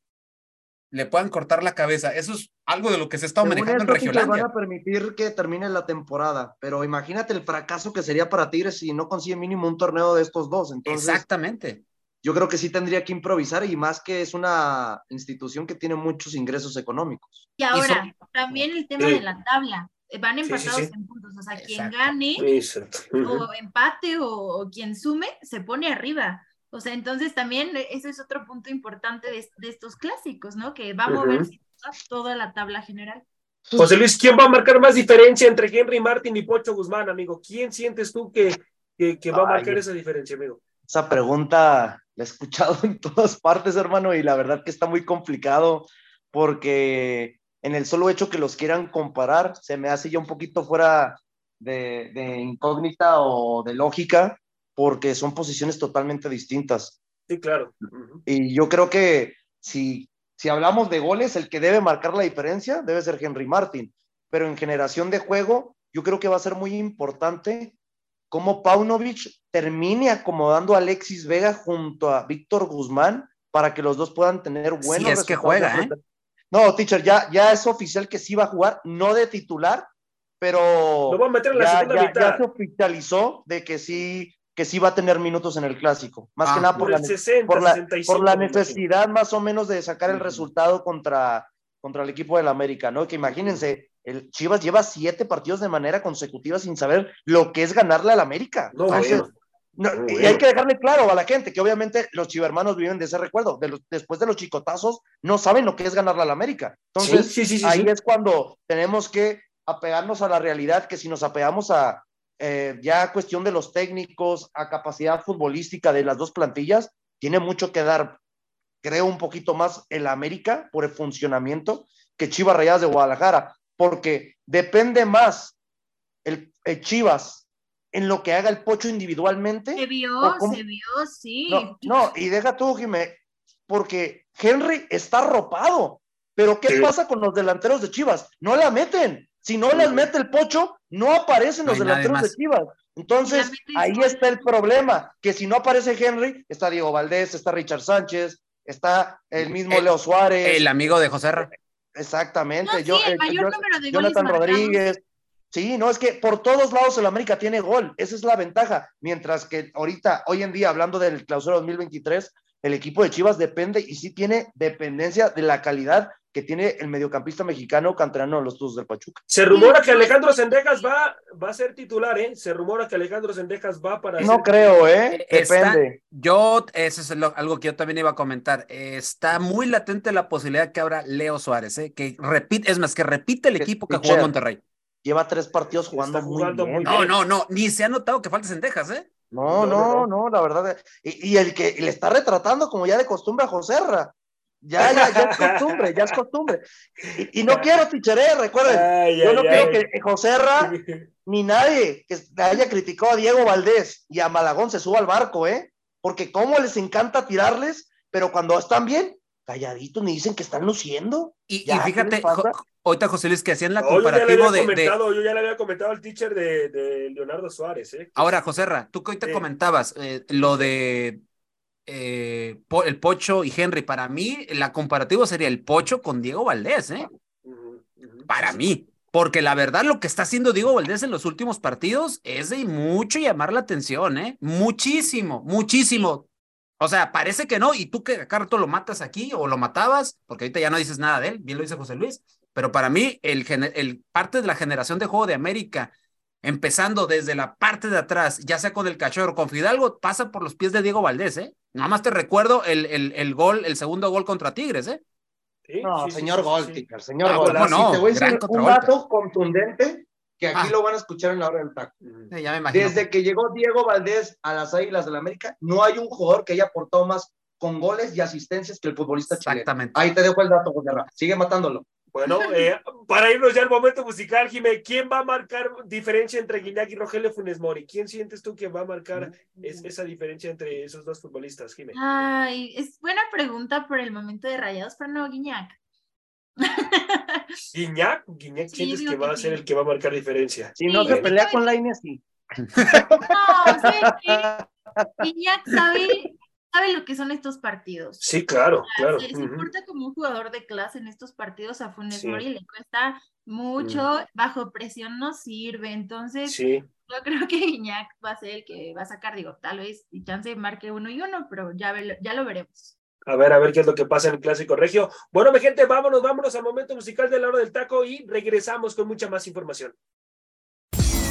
le puedan cortar la cabeza? Eso es algo de lo que se está manejando en les van Regiolandia. a permitir que termine la temporada, pero imagínate el fracaso que sería para Tigres si no consigue mínimo un torneo de estos dos. Entonces, Exactamente. yo creo que sí tendría que improvisar y más que es una institución que tiene muchos ingresos económicos. Y ahora, también el tema Sí. de la tabla. Van Sí, sí, empatados sí. en puntos. O sea, quien Exacto. gane Exacto. o empate o, o quien sume, se pone arriba. O sea, entonces también eso es otro punto importante de, de estos clásicos, ¿no? Que va a mover sin duda toda la tabla general. José Luis, ¿quién va a marcar más diferencia entre Henry Martin y Pocho Guzmán, amigo? ¿Quién sientes tú que, que, que va a Ay. marcar esa diferencia, amigo? Esa pregunta la he escuchado (laughs) en todas partes, hermano, y la verdad que está muy complicado porque en el solo hecho que los quieran comparar, se me hace ya un poquito fuera de, de incógnita o de lógica, porque son posiciones totalmente distintas. Sí, claro. Y yo creo que si, si hablamos de goles, el que debe marcar la diferencia debe ser Henry Martin. Pero en generación de juego, yo creo que va a ser muy importante cómo Paunovic termine acomodando a Alexis Vega junto a Víctor Guzmán para que los dos puedan tener buenos es que juega, ¿eh? No, teacher, ya, ya es oficial que sí va a jugar, no de titular, pero Lo va a meter en la ya, segunda ya- mitad. ya se oficializó de que sí, que sí va a tener minutos en el clásico. Más Ah, que nada Por por la, el 60, por la, 65. por la necesidad más o menos de sacar el resultado contra, contra el equipo del América, ¿no? Que imagínense, el Chivas lleva siete partidos de manera consecutiva sin saber lo que es ganarle al América. No, Entonces, bueno. No, y hay que dejarle claro a la gente que obviamente los chivermanos viven de ese recuerdo. De los- después de los chicotazos, no saben lo que es ganarle al América. Entonces, sí, sí, sí, sí, ahí es cuando tenemos que apegarnos a la realidad, que si nos apegamos a eh, ya cuestión de los técnicos, a capacidad futbolística de las dos plantillas, tiene mucho que dar, creo, un poquito más el América por el funcionamiento que Chivas Rayadas de Guadalajara, porque depende más el, el Chivas en lo que haga el Pocho individualmente. Se vio, se vio, sí. No, no, y deja tú, Jimé, porque Henry está arropado. Pero ¿qué Sí. pasa con los delanteros de Chivas? No la meten. Si no las mete el Pocho, no aparecen No los delanteros de. Chivas. Entonces, ahí está el problema, que si no aparece Henry, está Diego Valdés, está Richard Sánchez, está el mismo El- Leo Suárez. El amigo de José Ra. Exactamente. No, sí, yo, el eh, mayor yo- número de goles Jonathan marcados. Rodríguez. Sí, no, es que por todos lados el América tiene gol, esa es la ventaja. Mientras que ahorita, hoy en día, hablando del clausura 2023, el equipo de Chivas depende y sí tiene dependencia de la calidad que tiene el mediocampista mexicano canterano de los Tuzos del Pachuca. Se rumora que Alejandro Sendejas va, va a ser titular, ¿eh? Se rumora que Alejandro Sendejas va para No ser- creo, ¿eh? Está- Depende. Yo, eso es lo- algo que yo también iba a comentar. Eh, está muy latente la posibilidad que abra Leo Suárez, ¿eh? que repite, es más, que repite el Que- equipo que Pitcher. jugó en Monterrey. Lleva tres partidos Está jugando, muy jugando bien. muy No, bien. no, no, ni se ha notado que falta Sendejas, ¿eh? No, No, no, no, la verdad. Y, y el que le está retratando como ya de costumbre a Joserra. Ya, ya, ya es costumbre, ya es costumbre. Y, y no quiero ticharé, recuerden. Ay, Yo ay, no ay. quiero que Joserra (laughs) ni nadie que haya criticado a Diego Valdés y a Malagón se suba al barco, ¿eh? Porque cómo les encanta tirarles, pero cuando están bien, calladitos, ni dicen que están luciendo. Y, y Ya, ¿qué fíjate, ahorita José Luis, que hacían la había de, yo ya le había comentado al teacher de, de Leonardo Suárez, ¿eh? Ahora, José Ra, tú que ahorita Sí. comentabas eh, lo de eh, el Pocho y Henry, para mí, la comparativo sería el Pocho con Diego Valdés, ¿eh? Para mí. Porque la verdad, lo que está haciendo Diego Valdés en los últimos partidos es de mucho llamar la atención, ¿eh? Muchísimo, muchísimo. O sea, parece que no, y tú que a Carto lo matas aquí o lo matabas, porque ahorita ya no dices nada de él, bien lo dice José Luis, pero para mí, el, el parte de la generación de juego de América, empezando desde la parte de atrás, ya sea con el cachorro, con Fidalgo, pasa por los pies de Diego Valdés, ¿eh? Nada más te recuerdo el, el, el gol, el segundo gol contra Tigres, ¿eh? Sí, No, sí, señor sí, sí, Gol, sí. Ticker, señor Ah, te voy a decir un dato contundente, que aquí Ah. lo van a escuchar en la hora del taco. Sí, ya me imagino. Desde que llegó Diego Valdés a las Águilas del la América, no hay un jugador que haya aportado más con goles y asistencias que el futbolista chileno. Exactamente. Ahí te dejo el dato, José. Sigue matándolo. Bueno, eh, para irnos ya al momento musical, Jimé, ¿quién va a marcar diferencia entre Guiñac y Rogelio Funes Mori? ¿Quién sientes tú que va a marcar es- esa diferencia entre esos dos futbolistas, Jimé? Ay, es buena pregunta por el momento de Rayados, pero no, Guiñac. ¿Guiñac? ¿Guiñac Sí, sientes que va que a ser sí. el que va a marcar diferencia? Si no Sí, se es que pelea con la Inés, sí. No, ¿sabes qué? Guiñac sabe, sabe lo que son estos partidos. Sí, claro, claro. Se, porta como un jugador de clase en estos partidos. A Funes Sí. Mori le cuesta mucho, bajo presión no sirve. Entonces, Sí, yo creo que (laughs) Guiñac va a ser el que va a sacar. Digo, tal vez y chance marque uno y uno, pero ya, ve- ya lo veremos. a ver, a ver qué es lo que pasa en el Clásico Regio. Bueno, mi gente, vámonos, vámonos al momento musical de la hora del taco y regresamos con mucha más información.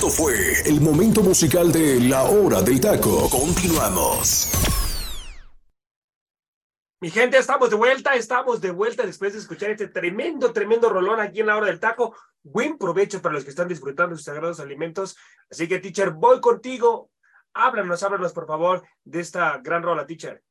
Esto fue el momento musical de La Hora del Taco. Continuamos. Mi gente, estamos de vuelta, estamos de vuelta después de escuchar este tremendo, tremendo rolón aquí en la hora del taco. Buen provecho para los que están disfrutando sus sagrados alimentos. Así que, teacher, voy contigo. Háblanos, háblanos, por favor, de esta gran rola, teacher.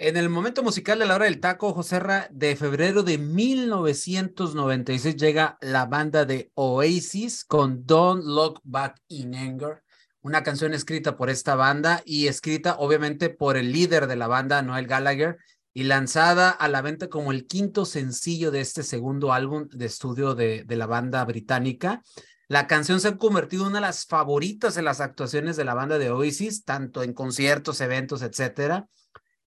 En el momento musical de la hora del taco, Joserra, de febrero de 1996 llega la banda de Oasis con Don't Look Back in Anger, una canción escrita por esta banda y escrita obviamente por el líder de la banda, Noel Gallagher, y lanzada a la venta como el quinto sencillo de este segundo álbum de estudio de, de la banda británica. La canción se ha convertido en una de las favoritas en las actuaciones de la banda de Oasis, tanto en conciertos, eventos, etcétera.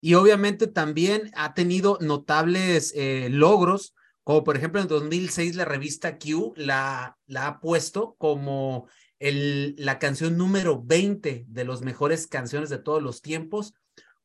Y obviamente también ha tenido notables eh, logros, como por ejemplo en 2006 la revista Q la, la ha puesto como el, la canción número 20 de las mejores canciones de todos los tiempos.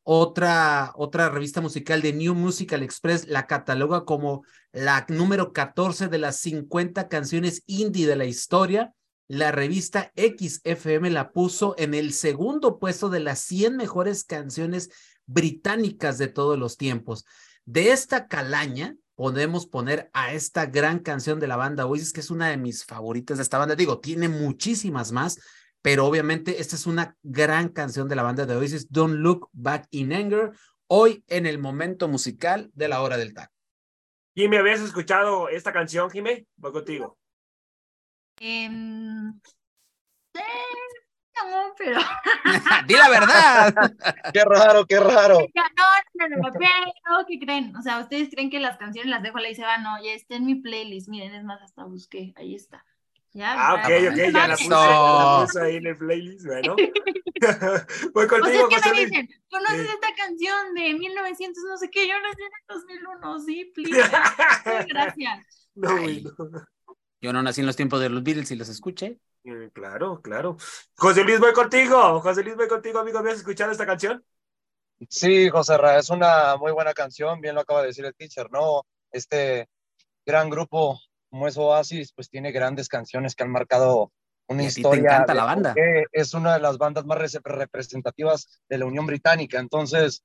Otra, otra revista musical de New Musical Express la cataloga como la número 14 de las 50 canciones indie de la historia. La revista XFM la puso en el segundo puesto de las 100 mejores canciones británicas de todos los tiempos. De esta calaña podemos poner a esta gran canción de la banda Oasis, que es una de mis favoritas de esta banda. Digo, tiene muchísimas más, pero obviamente esta es una gran canción de la banda de Oasis, Don't Look Back in Anger, hoy en el momento musical de la hora del taco. Jimmy, ¿habías escuchado esta canción, Jimmy? Voy contigo. Em, sí, no, pero. (laughs) Di la verdad. (laughs) Qué raro, qué raro. No, no, no, no, pero ¿qué creen? O sea, ¿ustedes creen que las canciones las dejo ahí se van? No, ya está en mi playlist. Miren, es más, hasta busqué. Ahí está. Ya, Ah, ok, ya, ok, ya la puse, ya la puse ahí en el playlist, bueno. (laughs) Voy O sea, contigo, es que José me Luis. dicen, ¿conoces Sí. esta canción de 1900 no sé qué? Yo nací en el 2001, sí, please. Sí, Gracias. No, no. Yo no nací en los tiempos de los Beatles y los escuché. Mm, Claro, claro. José Luis, voy contigo. José Luis, voy contigo, amigo. ¿Habías escuchado esta canción? Sí, José Ra, es una muy buena canción, bien lo acaba de decir el teacher, ¿no? Este gran grupo como es Oasis, pues tiene grandes canciones que han marcado una Y a ti te historia. encanta la banda. Es una de las bandas más rese- representativas de la Unión Británica, entonces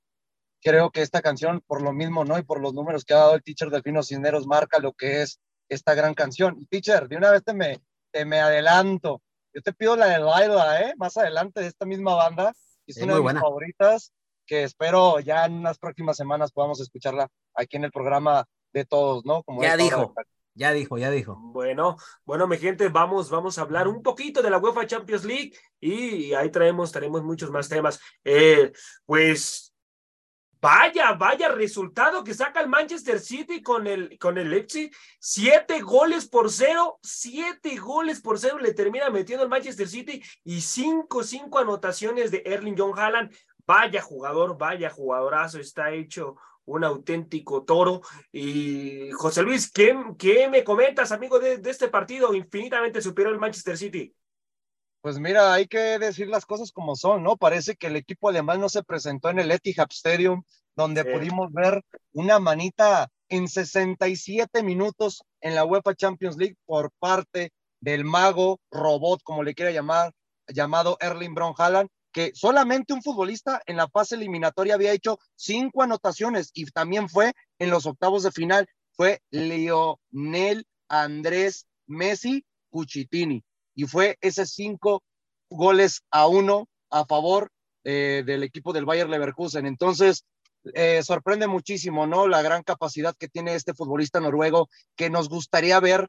creo que esta canción, por lo mismo, ¿no? Y por los números que ha dado el teacher Delfino Cisneros, marca lo que es esta gran canción. Y teacher, de una vez te me, te me adelanto. Yo te pido la de Laila, ¿eh? Más adelante de esta misma banda. Es Es una muy de buena. mis favoritas que espero ya en unas próximas semanas podamos escucharla aquí en el programa de todos, ¿no? Como Ya dijo. Ya dijo, ya dijo. Bueno, bueno, mi gente, vamos, vamos a hablar un poquito de la UEFA Champions League y ahí traemos, traemos muchos más temas. Eh, pues vaya, vaya resultado que saca el Manchester City con el, con el Leipzig. Siete goles por cero, siete goles por cero le termina metiendo el Manchester City y cinco, cinco anotaciones de Erling John Haaland. Vaya jugador, vaya jugadorazo, está hecho un auténtico toro. Y José Luis, ¿qué, qué me comentas, amigo, de, de este partido infinitamente superior al Manchester City? Pues mira, hay que decir las cosas como son, ¿no? Parece que el equipo alemán no se presentó en el Etihad Stadium, donde Sí. pudimos ver una manita en 67 minutos en la UEFA Champions League por parte del mago robot, como le quiera llamar, llamado Erling Haaland, que solamente un futbolista en la fase eliminatoria había hecho cinco anotaciones y también fue en los octavos de final, fue Lionel Andrés Messi Cuchitini y fue ese cinco goles a uno a favor eh, del equipo del Bayer Leverkusen. Entonces, eh, sorprende muchísimo, ¿no? La gran capacidad que tiene este futbolista noruego que nos gustaría ver.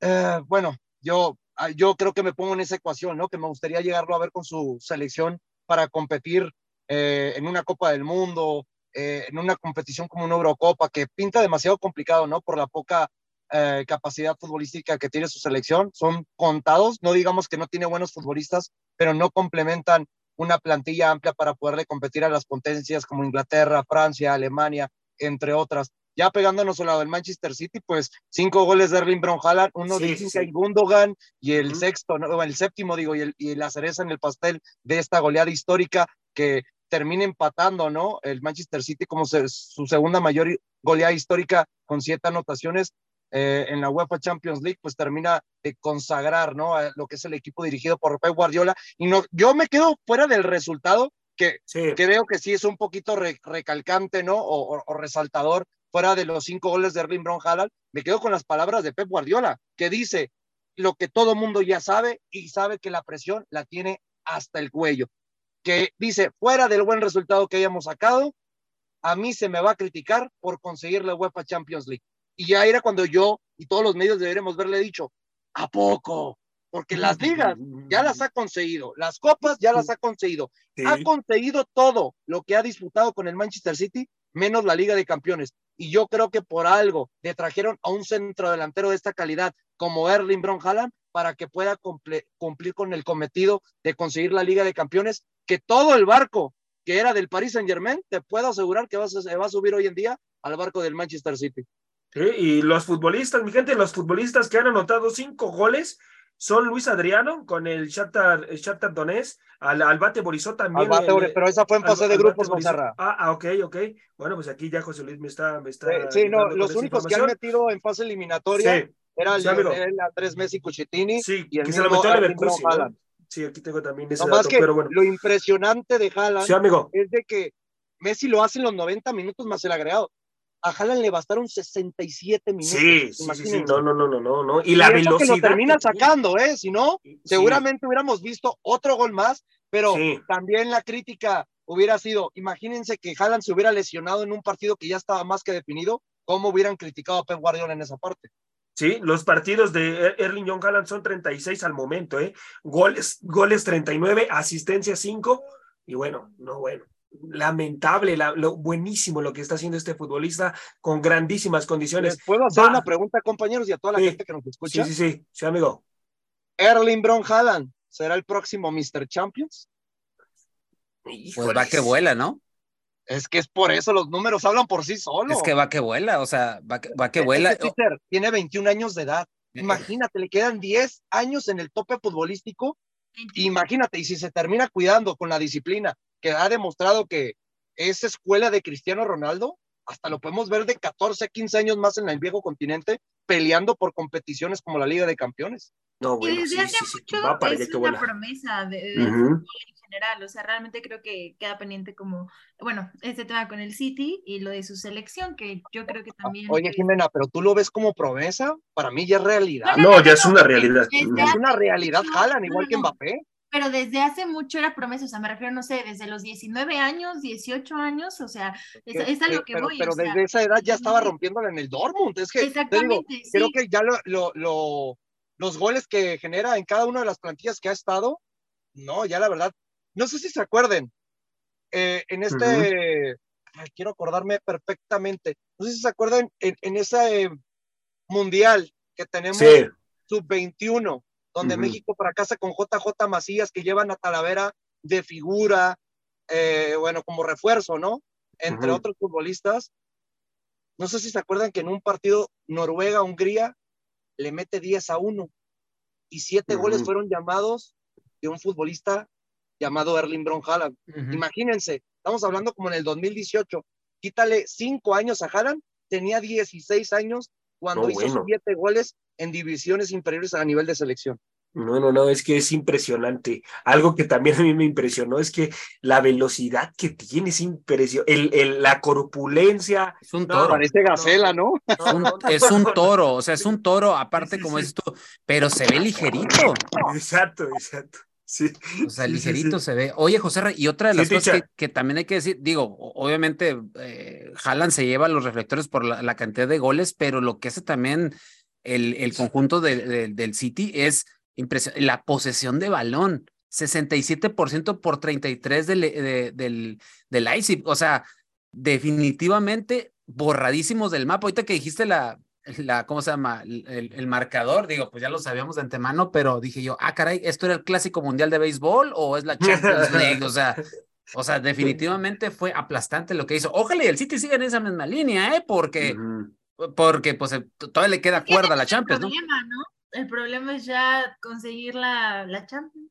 eh, bueno, yo, ah, yo creo que me pongo en esa ecuación, ¿no? Que me gustaría llegarlo a ver con su selección para competir eh, en una Copa del Mundo, en una competición como una Eurocopa, que pinta demasiado complicado, ¿no? Por la poca eh, capacidad futbolística que tiene su selección. Son contados, no digamos que no tiene buenos futbolistas, pero no complementan una plantilla amplia para poderle competir a las potencias como Inglaterra, Francia, Alemania, entre otras. ya pegándonos al lado del Manchester City, pues cinco goles de Erling Brown Haaland, uno Sí, de sí, Ilkay sí. Gundogan y el Ujú. sexto, no, el séptimo, digo, y, el- y la cereza en el pastel de esta goleada histórica que termina empatando, ¿no? El Manchester City como se- su segunda mayor goleada histórica con siete anotaciones eh, en la UEFA Champions League, pues termina de consagrar, ¿no? A lo que es el equipo dirigido por Pep Guardiola. Y no, yo me quedo fuera del resultado, que Sí. creo que sí es un poquito re- recalcante, ¿no? O, o- o resaltador, fuera de los cinco goles de Erling Brown Haaland, me quedo con las palabras de Pep Guardiola, que dice lo que todo mundo ya sabe y sabe que la presión la tiene hasta el cuello. Que dice, fuera del buen resultado que hayamos sacado, a mí se me va a criticar por conseguir la UEFA Champions League. Y ya era cuando yo y todos los medios deberíamos haberle dicho, ¿a poco? Porque las ligas ya las ha conseguido, las copas ya las ha conseguido, Sí. ha conseguido todo lo que ha disputado con el Manchester City, menos la Liga de Campeones. Y yo creo que por algo le trajeron a un centro delantero de esta calidad como Erling Haaland para que pueda cumplir con el cometido de conseguir la Liga de Campeones, que todo el barco que era del Paris Saint Germain, te puedo asegurar que va a, se va a subir hoy en día al barco del Manchester City. Y los futbolistas, mi gente, los futbolistas que han anotado cinco goles son Luis Adriano con el Shakhtar, el Shakhtar Donetsk, al, al Bate Borisov también. Bate, el- pero esa fue en al- fase de grupos. Monserra. Ah, ah, ok, ok. Bueno, pues aquí ya José Luis me está... Me está Sí, no, los únicos que han metido en fase eliminatoria Sí, era el Andrés Messi Cucitini sí, y el que se lo metió Leverkusen. Sí, aquí tengo también ese No más dato, que pero bueno. lo impresionante de Haaland Sí, amigo. es de que Messi lo hace en los 90 minutos más el agregado. A Haaland le bastaron 67 minutos. Sí, sí, sí, no, no, no, no, no. Y Y la velocidad. que lo termina sacando, ¿eh? Si no, Sí. seguramente hubiéramos visto otro gol más, pero Sí. también la crítica hubiera sido, imagínense que Haaland se hubiera lesionado en un partido que ya estaba más que definido, ¿cómo hubieran criticado a Pep Guardiola en esa parte? Sí, los partidos de Er- Erling John Haaland son 36 al momento, ¿eh? Goles, goles 39, asistencia 5, y bueno, no, bueno. Lamentable, la- lo buenísimo lo que está haciendo este futbolista con grandísimas condiciones. ¿Les puedo hacer Va. una pregunta, compañeros, y a toda la Sí. gente que nos escucha? Sí, sí, sí, sí, amigo. Erling Haaland será el próximo Mr. Champions. Pues va que vuela, ¿no? Es que es por eso, los números hablan por sí solos. Es que va que vuela, o sea, va que, va que Es vuela. que Peter tiene 21 años de edad. Eh, Imagínate, le quedan 10 años en el tope futbolístico. Imagínate, y si se termina cuidando con la disciplina que ha demostrado que es escuela de Cristiano Ronaldo, hasta lo podemos ver de 14, 15 años más en el viejo continente, peleando por competiciones como la Liga de Campeones. No, Y bueno, desde sí, hace sí, sí, mucho allá es que una promesa de, de- Ujú. en general, o sea, realmente creo que queda pendiente como, bueno, este tema con el City y lo de su selección, que yo creo que también... Oye, es- Jimena, pero tú lo ves como promesa, para mí ya es realidad. No, No, ya es una realidad. Desde Ujú. Es una realidad, jalan, no, igual no, que no, Mbappé. Pero desde hace mucho era promesa, o sea, me refiero, no sé, desde los 19 años, 18 años, o sea, es, es a lo que- pero, voy. pero o sea, desde esa edad ya estaba rompiéndola en el Dortmund. Es que digo, creo que ya lo, lo- lo- los goles que genera en cada una de las plantillas que ha estado, no, ya la verdad, no sé si se acuerden, eh, en este, ay, quiero acordarme perfectamente, no sé si se acuerdan en, en ese eh, mundial que tenemos Sí, sub-21, donde Ujú. México fracasa con JJ Macías, que llevan a Talavera de figura, eh, bueno, como refuerzo, ¿no? Entre otros futbolistas. No sé si se acuerdan que en un partido Noruega-Hungría le mete 10 a 1 y siete Ujú. goles fueron llamados de un futbolista llamado Erling Braun Haaland. Imagínense, estamos hablando como en el 2018. Quítale cinco años a Haaland, tenía 16 años cuando No, hizo bueno. siete goles en divisiones inferiores a nivel de selección. No, no, no, es que es impresionante. Algo que también a mí me impresionó es que la velocidad que tiene es impresionante. El, el- la corpulencia. Es un No, toro. Parece gacela, ¿no? Es un, es un toro, o sea, es un toro, aparte, Sí, como tú, pero se ve ligerito. Exacto, exacto. Sí. O sea, Sí, sí, ligerito sí. se ve. Oye, José, y otra de Sí, las cosas que, también hay que decir, digo, obviamente, eh, Haaland se lleva los reflectores por la, la cantidad de goles, pero lo que hace también el, el conjunto de- de- del City es impresio- la posesión de balón. 67% por 33 del, de- del, del Leipzig. O sea, definitivamente borradísimos del mapa. Ahorita que dijiste la, la ¿cómo se llama? El, el- marcador, digo, pues ya lo sabíamos de antemano, pero dije yo, ah, caray, ¿esto era el clásico mundial de béisbol o es la Champions League? O sea, O sea, (laughs) definitivamente fue aplastante lo que hizo. Ojalá y el City siga en esa misma línea, ¿eh? Porque. Porque pues todavía le queda cuerda a la Champions, ¿no? problema, ¿no? El problema es ya conseguir la, la Champions.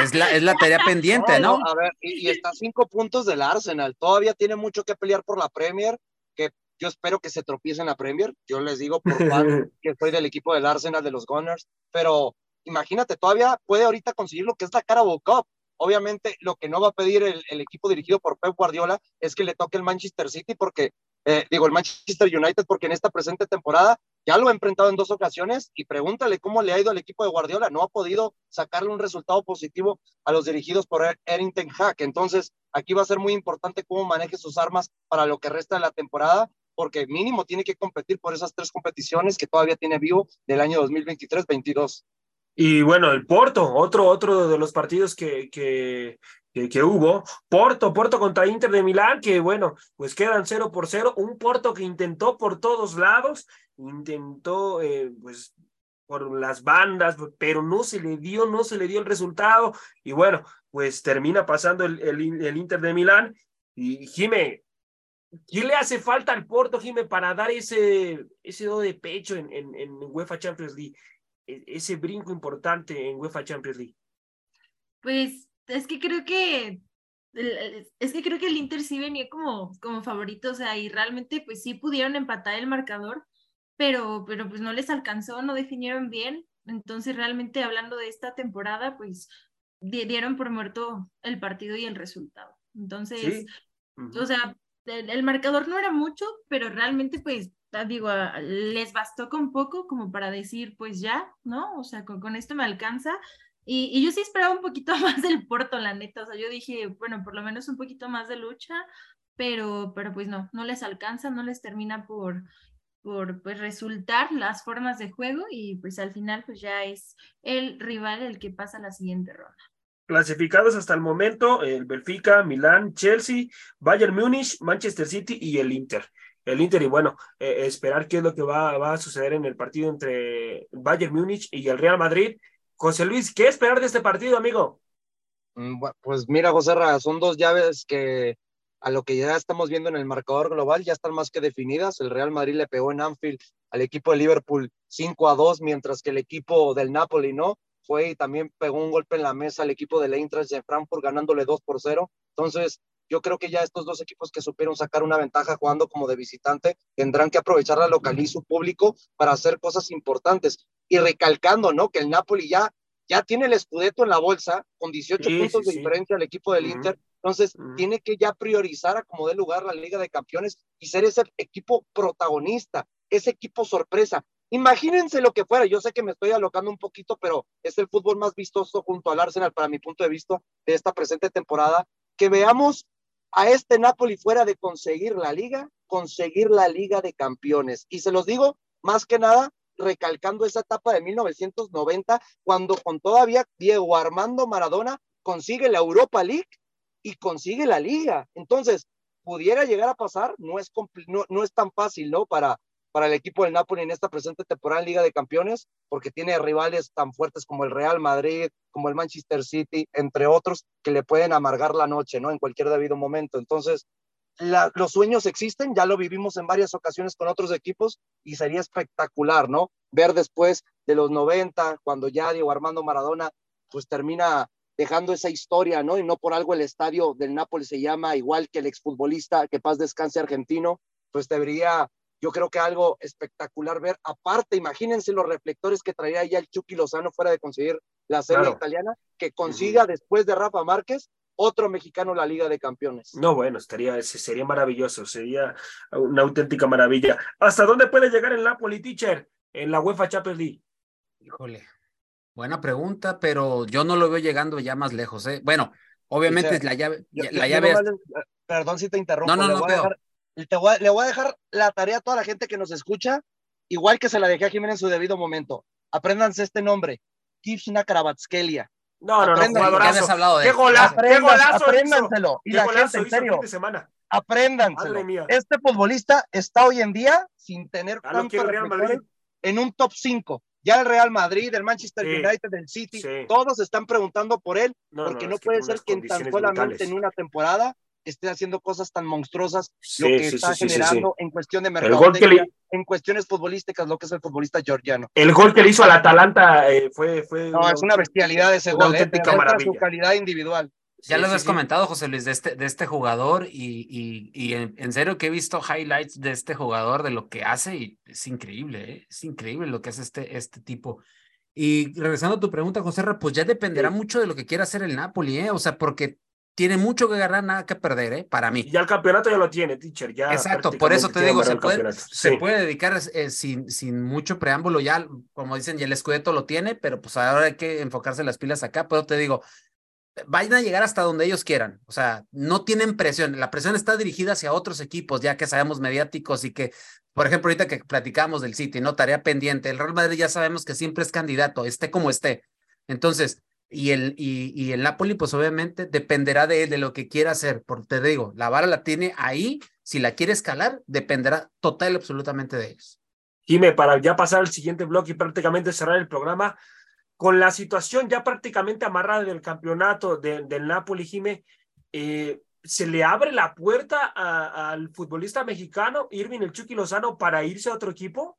Es la, es la tarea pendiente, ¿no? A ver, y, y está a cinco puntos del Arsenal. Todavía tiene mucho que pelear por la Premier, que yo espero que se tropiece en la Premier. Yo les digo por fan (laughs) que soy del equipo del Arsenal, de los Gunners, pero imagínate, todavía puede ahorita conseguir lo que es la Carabao Cup. Obviamente, lo que no va a pedir el, el equipo dirigido por Pep Guardiola es que le toque el Manchester City, porque, eh, digo, el Manchester United, porque en esta presente temporada ya lo ha enfrentado en dos ocasiones y pregúntale cómo le ha ido al equipo de Guardiola. No ha podido sacarle un resultado positivo a los dirigidos por Er- Erin Ten Hag. Entonces, aquí va a ser muy importante cómo maneje sus armas para lo que resta de la temporada, porque mínimo tiene que competir por esas tres competiciones que todavía tiene vivo del año 2023-22. Y bueno, el Porto, otro, otro de los partidos que, que, que, hubo. Porto, Porto contra Inter de Milán, que bueno, pues quedan 0 por 0. Un Porto que intentó por todos lados, intentó eh, pues por las bandas, pero no se le dio, no se le dio el resultado. Y bueno, pues termina pasando el, Inter de Milán. Y Jime, ¿qué le hace falta al Porto, Jime, para dar ese, ese do de pecho en, en, en UEFA Champions League? e- ese brinco importante en UEFA Champions League. Pues es que creo que el- es que creo que el Inter sí venía como, como favorito, o sea, y realmente pues sí pudieron empatar el marcador, pero, pero pues no les alcanzó, no definieron bien. Entonces realmente hablando de esta temporada, pues di- dieron por muerto el partido y el resultado. Entonces, Sí. O sea, el, el marcador no era mucho, pero realmente pues ah, digo, ah, les bastó con poco como para decir, pues ya, ¿no? O sea, con, con esto me alcanza. Y, y yo sí esperaba un poquito (laughs) más del Porto, la neta. O sea, yo dije, bueno, por lo menos un poquito más de lucha, pero, pero pues no, no les alcanza, no les termina por, por pues, resultar las formas de juego y pues al final pues ya es el rival el que pasa la siguiente ronda. Clasificados hasta el momento, el Benfica, Milán, Chelsea, Bayern Múnich, Manchester City y el Inter. El Inter, y bueno, eh, esperar qué es lo que va, va a suceder en el partido entre Bayern Múnich y el Real Madrid. José Luis, ¿qué esperar de este partido, amigo? Mm, Pues mira, José Ra, son dos llaves que a lo que ya estamos viendo en el marcador global ya están más que definidas. El Real Madrid le pegó en Anfield al equipo de Liverpool 5 a 2, mientras que el equipo del Napoli no fue y también pegó un golpe en la mesa al equipo del Eintracht de Frankfurt ganándole 2 por 0. Entonces, yo creo que ya estos dos equipos que supieron sacar una ventaja jugando como de visitante tendrán que aprovechar la localidad y su público para hacer cosas importantes. Y recalcando, ¿no? Que el Napoli ya, ya tiene el escudeto en la bolsa con 18 Sí, puntos sí, de diferencia al equipo del. Inter. Entonces, tiene que ya priorizar a como dé lugar la Liga de Campeones y ser ese equipo protagonista, ese equipo sorpresa. Imagínense lo que fuera, yo sé que me estoy alocando un poquito, pero es el fútbol más vistoso junto al Arsenal para mi punto de vista de esta presente temporada, que veamos a este Napoli fuera de conseguir la liga, conseguir la Liga de Campeones. Y se los digo más que nada recalcando esa etapa de 1990, cuando con todavía Diego Armando Maradona consigue la Europa League y consigue la liga. Entonces, pudiera llegar a pasar, no es, no, no es tan fácil, ¿no? Para, para el equipo del Napoli en esta presente temporada en Liga de Campeones, porque tiene rivales tan fuertes como el Real Madrid, como el Manchester City, entre otros, que le pueden amargar la noche, ¿no? En cualquier debido momento. Entonces, la- los sueños existen, ya lo vivimos en varias ocasiones con otros equipos y sería espectacular, ¿no? Ver después de los 90, cuando ya Diego Armando Maradona, pues termina dejando esa historia, ¿no? Y no por algo el estadio del Nápoles se llama igual que el exfutbolista, que paz descanse argentino, pues debería, yo creo que algo espectacular ver. Aparte, imagínense los reflectores que traía ya el Chucky Lozano fuera de conseguir la serie Claro. italiana, que consiga después de Rafa Márquez otro mexicano la Liga de Campeones. No, bueno, estaría, ese sería maravilloso, sería una auténtica maravilla. ¿Hasta dónde puede llegar el Napoli, teacher, en la UEFA Champions League? Híjole, buena pregunta, pero yo no lo veo llegando ya más lejos, ¿eh? Bueno, obviamente la llave, Yo- la yo- llave nomás les- perdón si te interrumpo. No, no, le no, voy a pero- dejar- te voy a- le voy a dejar la tarea a toda la gente que nos escucha, igual que se la dejé a Jiménez en su debido momento. Apréndanse este nombre, Kivshna Kravatskelia. No, no, no, Aprendan, ¿qué jugadorazo. hablado de ¡Qué golazo! ¡Qué golazo hizo! apréndanselo. Y ¡Qué la gente, en serio, fin de semana! apréndanselo. Madre mía. Este futbolista está hoy en día sin tener el Real Madrid. en un top 5. Ya el Real Madrid, el Manchester Sí. United, el City, Sí. todos están preguntando por él, No, porque no, puede ser que en tan solamente brutales. en una temporada esté haciendo cosas tan monstruosas Sí, lo que sí, está sí, sí, sí, sí. generando en cuestión de El gol que mercadotecnia, le- en cuestiones futbolísticas, lo que es el futbolista georgiano. El gol que le hizo al Atalanta eh, fue, fue. No, es una bestialidad ese una gol, ¿eh? auténtica Demuestra su maravilla. calidad individual. Ya Sí, lo sí, habías sí. comentado, José Luis, de este, de este jugador y, y, y en, en serio que he visto highlights de este jugador, de lo que hace y es increíble, ¿eh? es increíble lo que hace este, este tipo. Y regresando a tu pregunta, José Ra, pues ya dependerá Sí. mucho de lo que quiera hacer el Napoli, ¿eh? o sea, porque tiene mucho que ganar, nada que perder, ¿eh? para mí. Y ya el campeonato ya lo tiene, teacher. Ya Exacto, por eso te digo, se puede, se dedicar eh, sin, sin mucho preámbulo, ya, como dicen, ya el Scudetto lo tiene, pero pues ahora hay que enfocarse las pilas acá, pero te digo, vayan a llegar hasta donde ellos quieran, o sea, no tienen presión, la presión está dirigida hacia otros equipos, ya que sabemos mediáticos y que, por ejemplo, ahorita que platicamos del City, ¿no? Tarea pendiente, el Real Madrid ya sabemos que siempre es candidato, esté como esté, entonces, y el, y, el Napoli, pues obviamente dependerá de él, de lo que quiera hacer, porque te digo, la vara la tiene ahí, si la quiere escalar, dependerá total y absolutamente de ellos. Jime, para ya pasar al siguiente bloque y prácticamente cerrar el programa, con la situación ya prácticamente amarrada del campeonato de- del Napoli, Jime, eh, ¿se le abre la puerta al futbolista mexicano, Irving el Chucky Lozano, para irse a otro equipo?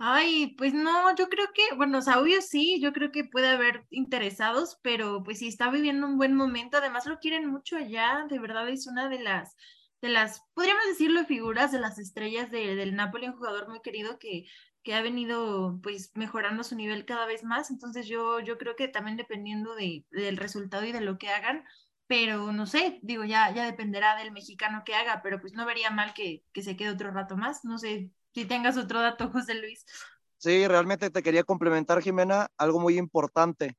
Ay, pues no, yo creo que, bueno, o sea, sí, yo creo que puede haber interesados, pero pues sí está viviendo un buen momento, además lo quieren mucho allá, de verdad es una de las, de las, podríamos decirlo, figuras de las estrellas de- del Napoli, un jugador muy querido que, que ha venido pues mejorando su nivel cada vez más, entonces yo, yo creo que también dependiendo de, del resultado y de lo que hagan, pero no sé, digo, ya, ya dependerá del mexicano que haga, pero pues no vería mal que, que se quede otro rato más, no sé si tengas otro dato, José Luis. Sí, realmente te quería complementar, Jimena, algo muy importante.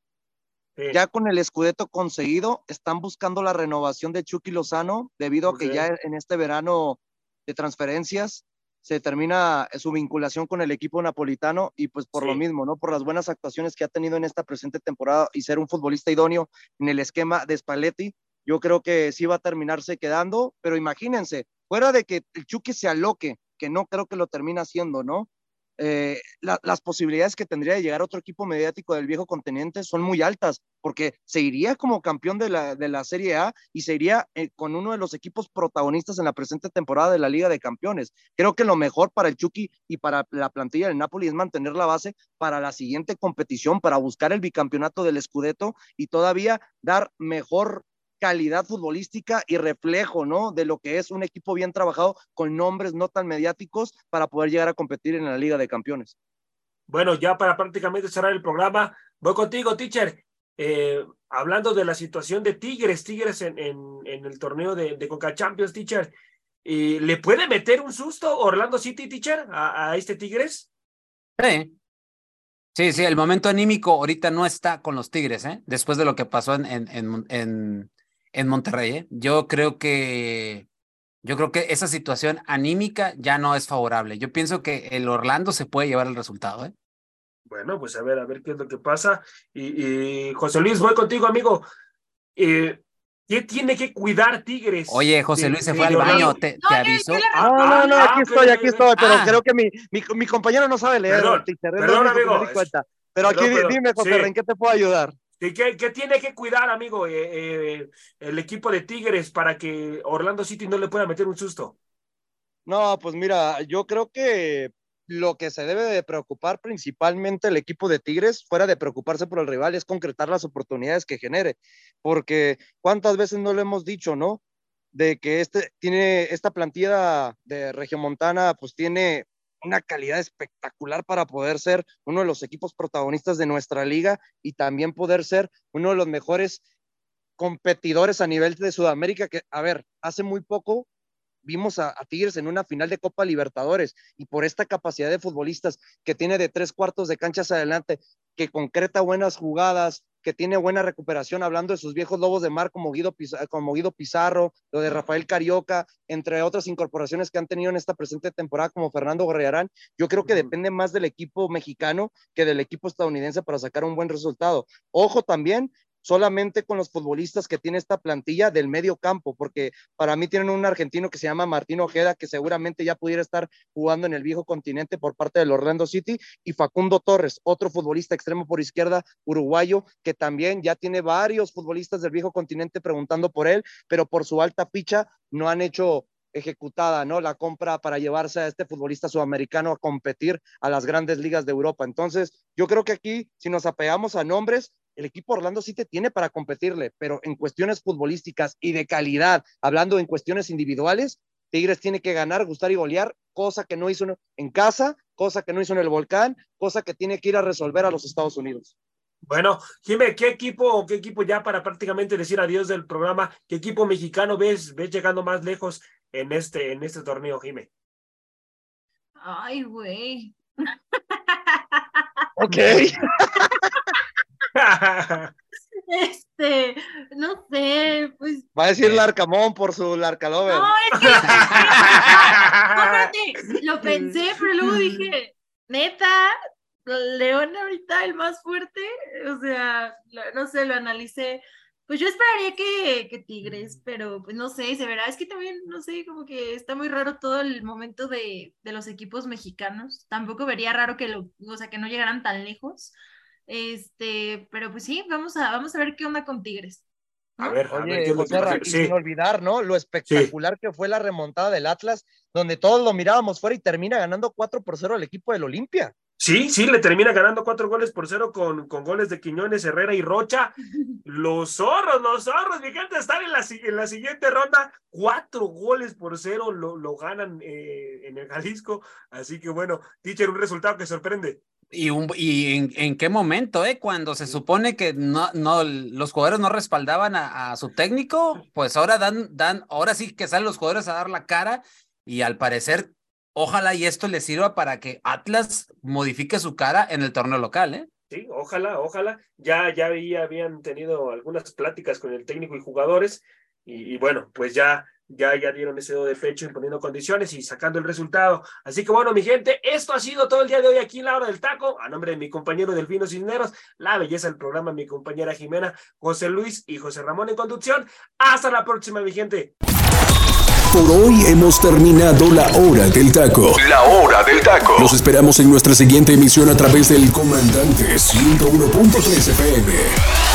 Sí. Ya con el escudeto conseguido, están buscando la renovación de Chucky Lozano, debido a que ya en este verano de transferencias se termina su vinculación con el equipo napolitano y pues por lo mismo, ¿no? Por las buenas actuaciones que ha tenido en esta presente temporada y ser un futbolista idóneo en el esquema de Spalletti, yo creo que sí va a terminarse quedando, pero imagínense, fuera de que el Chucky se aloque, que no creo que lo termina haciendo, ¿no? Eh, la- las posibilidades que tendría de llegar otro equipo mediático del viejo continente son muy altas, porque se iría como campeón de la, de la Serie A y se iría eh, con uno de los equipos protagonistas en la presente temporada de la Liga de Campeones. Creo que lo mejor para el Chucky y para la plantilla del Napoli es mantener la base para la siguiente competición, para buscar el bicampeonato del Scudetto y todavía dar mejor calidad futbolística y reflejo, ¿no? De lo que es un equipo bien trabajado con nombres no tan mediáticos para poder llegar a competir en la Liga de Campeones. Bueno, ya para prácticamente cerrar el programa, voy contigo, teacher. Eh, hablando de la situación de Tigres, Tigres en, en, en el torneo de, de Conca Champions, teacher, eh, ¿le puede meter un susto Orlando City, teacher, a, a este Tigres? Sí. Sí, sí, el momento anímico ahorita no está con los Tigres, ¿eh? Después de lo que pasó en, en, en, en, en Monterrey, ¿eh? Yo creo que yo creo que esa situación anímica ya no es favorable. Yo pienso que el Orlando se puede llevar el resultado, ¿eh? Bueno, pues a ver, a ver qué es lo que pasa. Y, y José Luis, voy contigo, amigo. Eh, ¿Qué tiene que cuidar Tigres? Oye, José Luis se fue al baño, ¿te, No, te yo- aviso? Ah, No, no, no, ah, aquí estoy, aquí estoy, pero Ah. creo que mi, mi, mi compañero no sabe leer. Perdón, perdón, amigo. Pero aquí perdón, di- perdón. dime, José Sí. Ren, ¿qué te puedo ayudar? ¿Qué, tiene que cuidar, amigo, eh, eh, el equipo de Tigres para que Orlando City no le pueda meter un susto? No, pues mira, yo creo que lo que se debe de preocupar principalmente el equipo de Tigres, fuera de preocuparse por el rival, es concretar las oportunidades que genere. Porque cuántas veces no lo hemos dicho, ¿no? De que este tiene esta plantilla de Regiomontana, pues tiene una calidad espectacular para poder ser uno de los equipos protagonistas de nuestra liga y también poder ser uno de los mejores competidores a nivel de Sudamérica, que, a ver, hace muy poco vimos a, a, Tigres en una final de Copa Libertadores y por esta capacidad de futbolistas que tiene de tres cuartos de canchas adelante, que concreta buenas jugadas, que tiene buena recuperación, hablando de sus viejos lobos de mar como Guido, Pizarro, como Guido Pizarro, lo de Rafael Carioca, entre otras incorporaciones que han tenido en esta presente temporada como Fernando Gorriarán, yo creo que depende más del equipo mexicano que del equipo estadounidense para sacar un buen resultado. Ojo también, solamente con los futbolistas que tiene esta plantilla del medio campo, porque para mí tienen un argentino que se llama Martín Ojeda, que seguramente ya pudiera estar jugando en el viejo continente por parte del Orlando City, y Facundo Torres, otro futbolista extremo por izquierda uruguayo, que también ya tiene varios futbolistas del viejo continente preguntando por él, pero por su alta ficha no han hecho ejecutada, ¿no? La compra para llevarse a este futbolista sudamericano a competir a las grandes ligas de Europa. Entonces, yo creo que aquí, si nos apegamos a nombres, el equipo Orlando sí te tiene para competirle, pero en cuestiones futbolísticas y de calidad, hablando en cuestiones individuales, Tigres tiene que ganar, gustar y golear, cosa que no hizo en casa, cosa que no hizo en el volcán, cosa que tiene que ir a resolver a los Estados Unidos. Bueno, Jimé, ¿qué equipo, qué equipo ya para prácticamente decir adiós del programa, qué equipo mexicano ves, ves llegando más lejos en este, en este torneo, Jimé? Ay, güey. Ok. (laughs) (laughs) Este, no sé, pues. Va a decir Larcamón por su Larcalover. No, es que. Espérate, lo pensé, pero luego dije, neta, León ahorita el más fuerte. O sea, lo- no sé, lo analicé. Pues yo esperaría que, que Tigres, pero pues no sé, se verá. Es que también, no sé, como que está muy raro todo el momento de, de los equipos mexicanos. Tampoco vería raro que lo, o sea, que no llegaran tan lejos. Este, pero pues sí, vamos a, vamos a ver qué onda con Tigres. A ver, a ver, Oye, ¿qué y Sí. sin olvidar, ¿no? Lo espectacular que fue la remontada del Atlas, donde todos lo mirábamos fuera y termina ganando 4 por 0 al equipo del Olimpia. Sí, sí, le termina ganando cuatro goles por cero con, con goles de Quiñones, Herrera y Rocha. (laughs) Los zorros, los zorros, mi gente, están en la, en la siguiente ronda. Cuatro goles por cero lo, lo ganan eh, en el Jalisco. Así que bueno, teacher, un resultado que sorprende. ¿Y, un- y en, en qué momento, eh? Cuando se supone que no, no, los jugadores no respaldaban a, a su técnico, pues ahora dan, dan, ahora sí que salen los jugadores a dar la cara y al parecer, ojalá y esto les sirva para que Atlas modifique su cara en el torneo local, ¿eh? Sí, ojalá, ojalá. Ya, ya había- habían tenido algunas pláticas con el técnico y jugadores. Y, y bueno, pues ya, ya, ya dieron ese dedo de pecho imponiendo condiciones y sacando el resultado. Así que bueno, mi gente, esto ha sido todo el día de hoy aquí en la hora del taco. A nombre de mi compañero Delfino Cisneros, la belleza del programa, mi compañera Jimena, José Luis y José Ramón en conducción. Hasta la próxima, mi gente. Por hoy hemos terminado la hora del taco. La hora del taco. Los esperamos en nuestra siguiente emisión a través del Comandante 101.3 FM.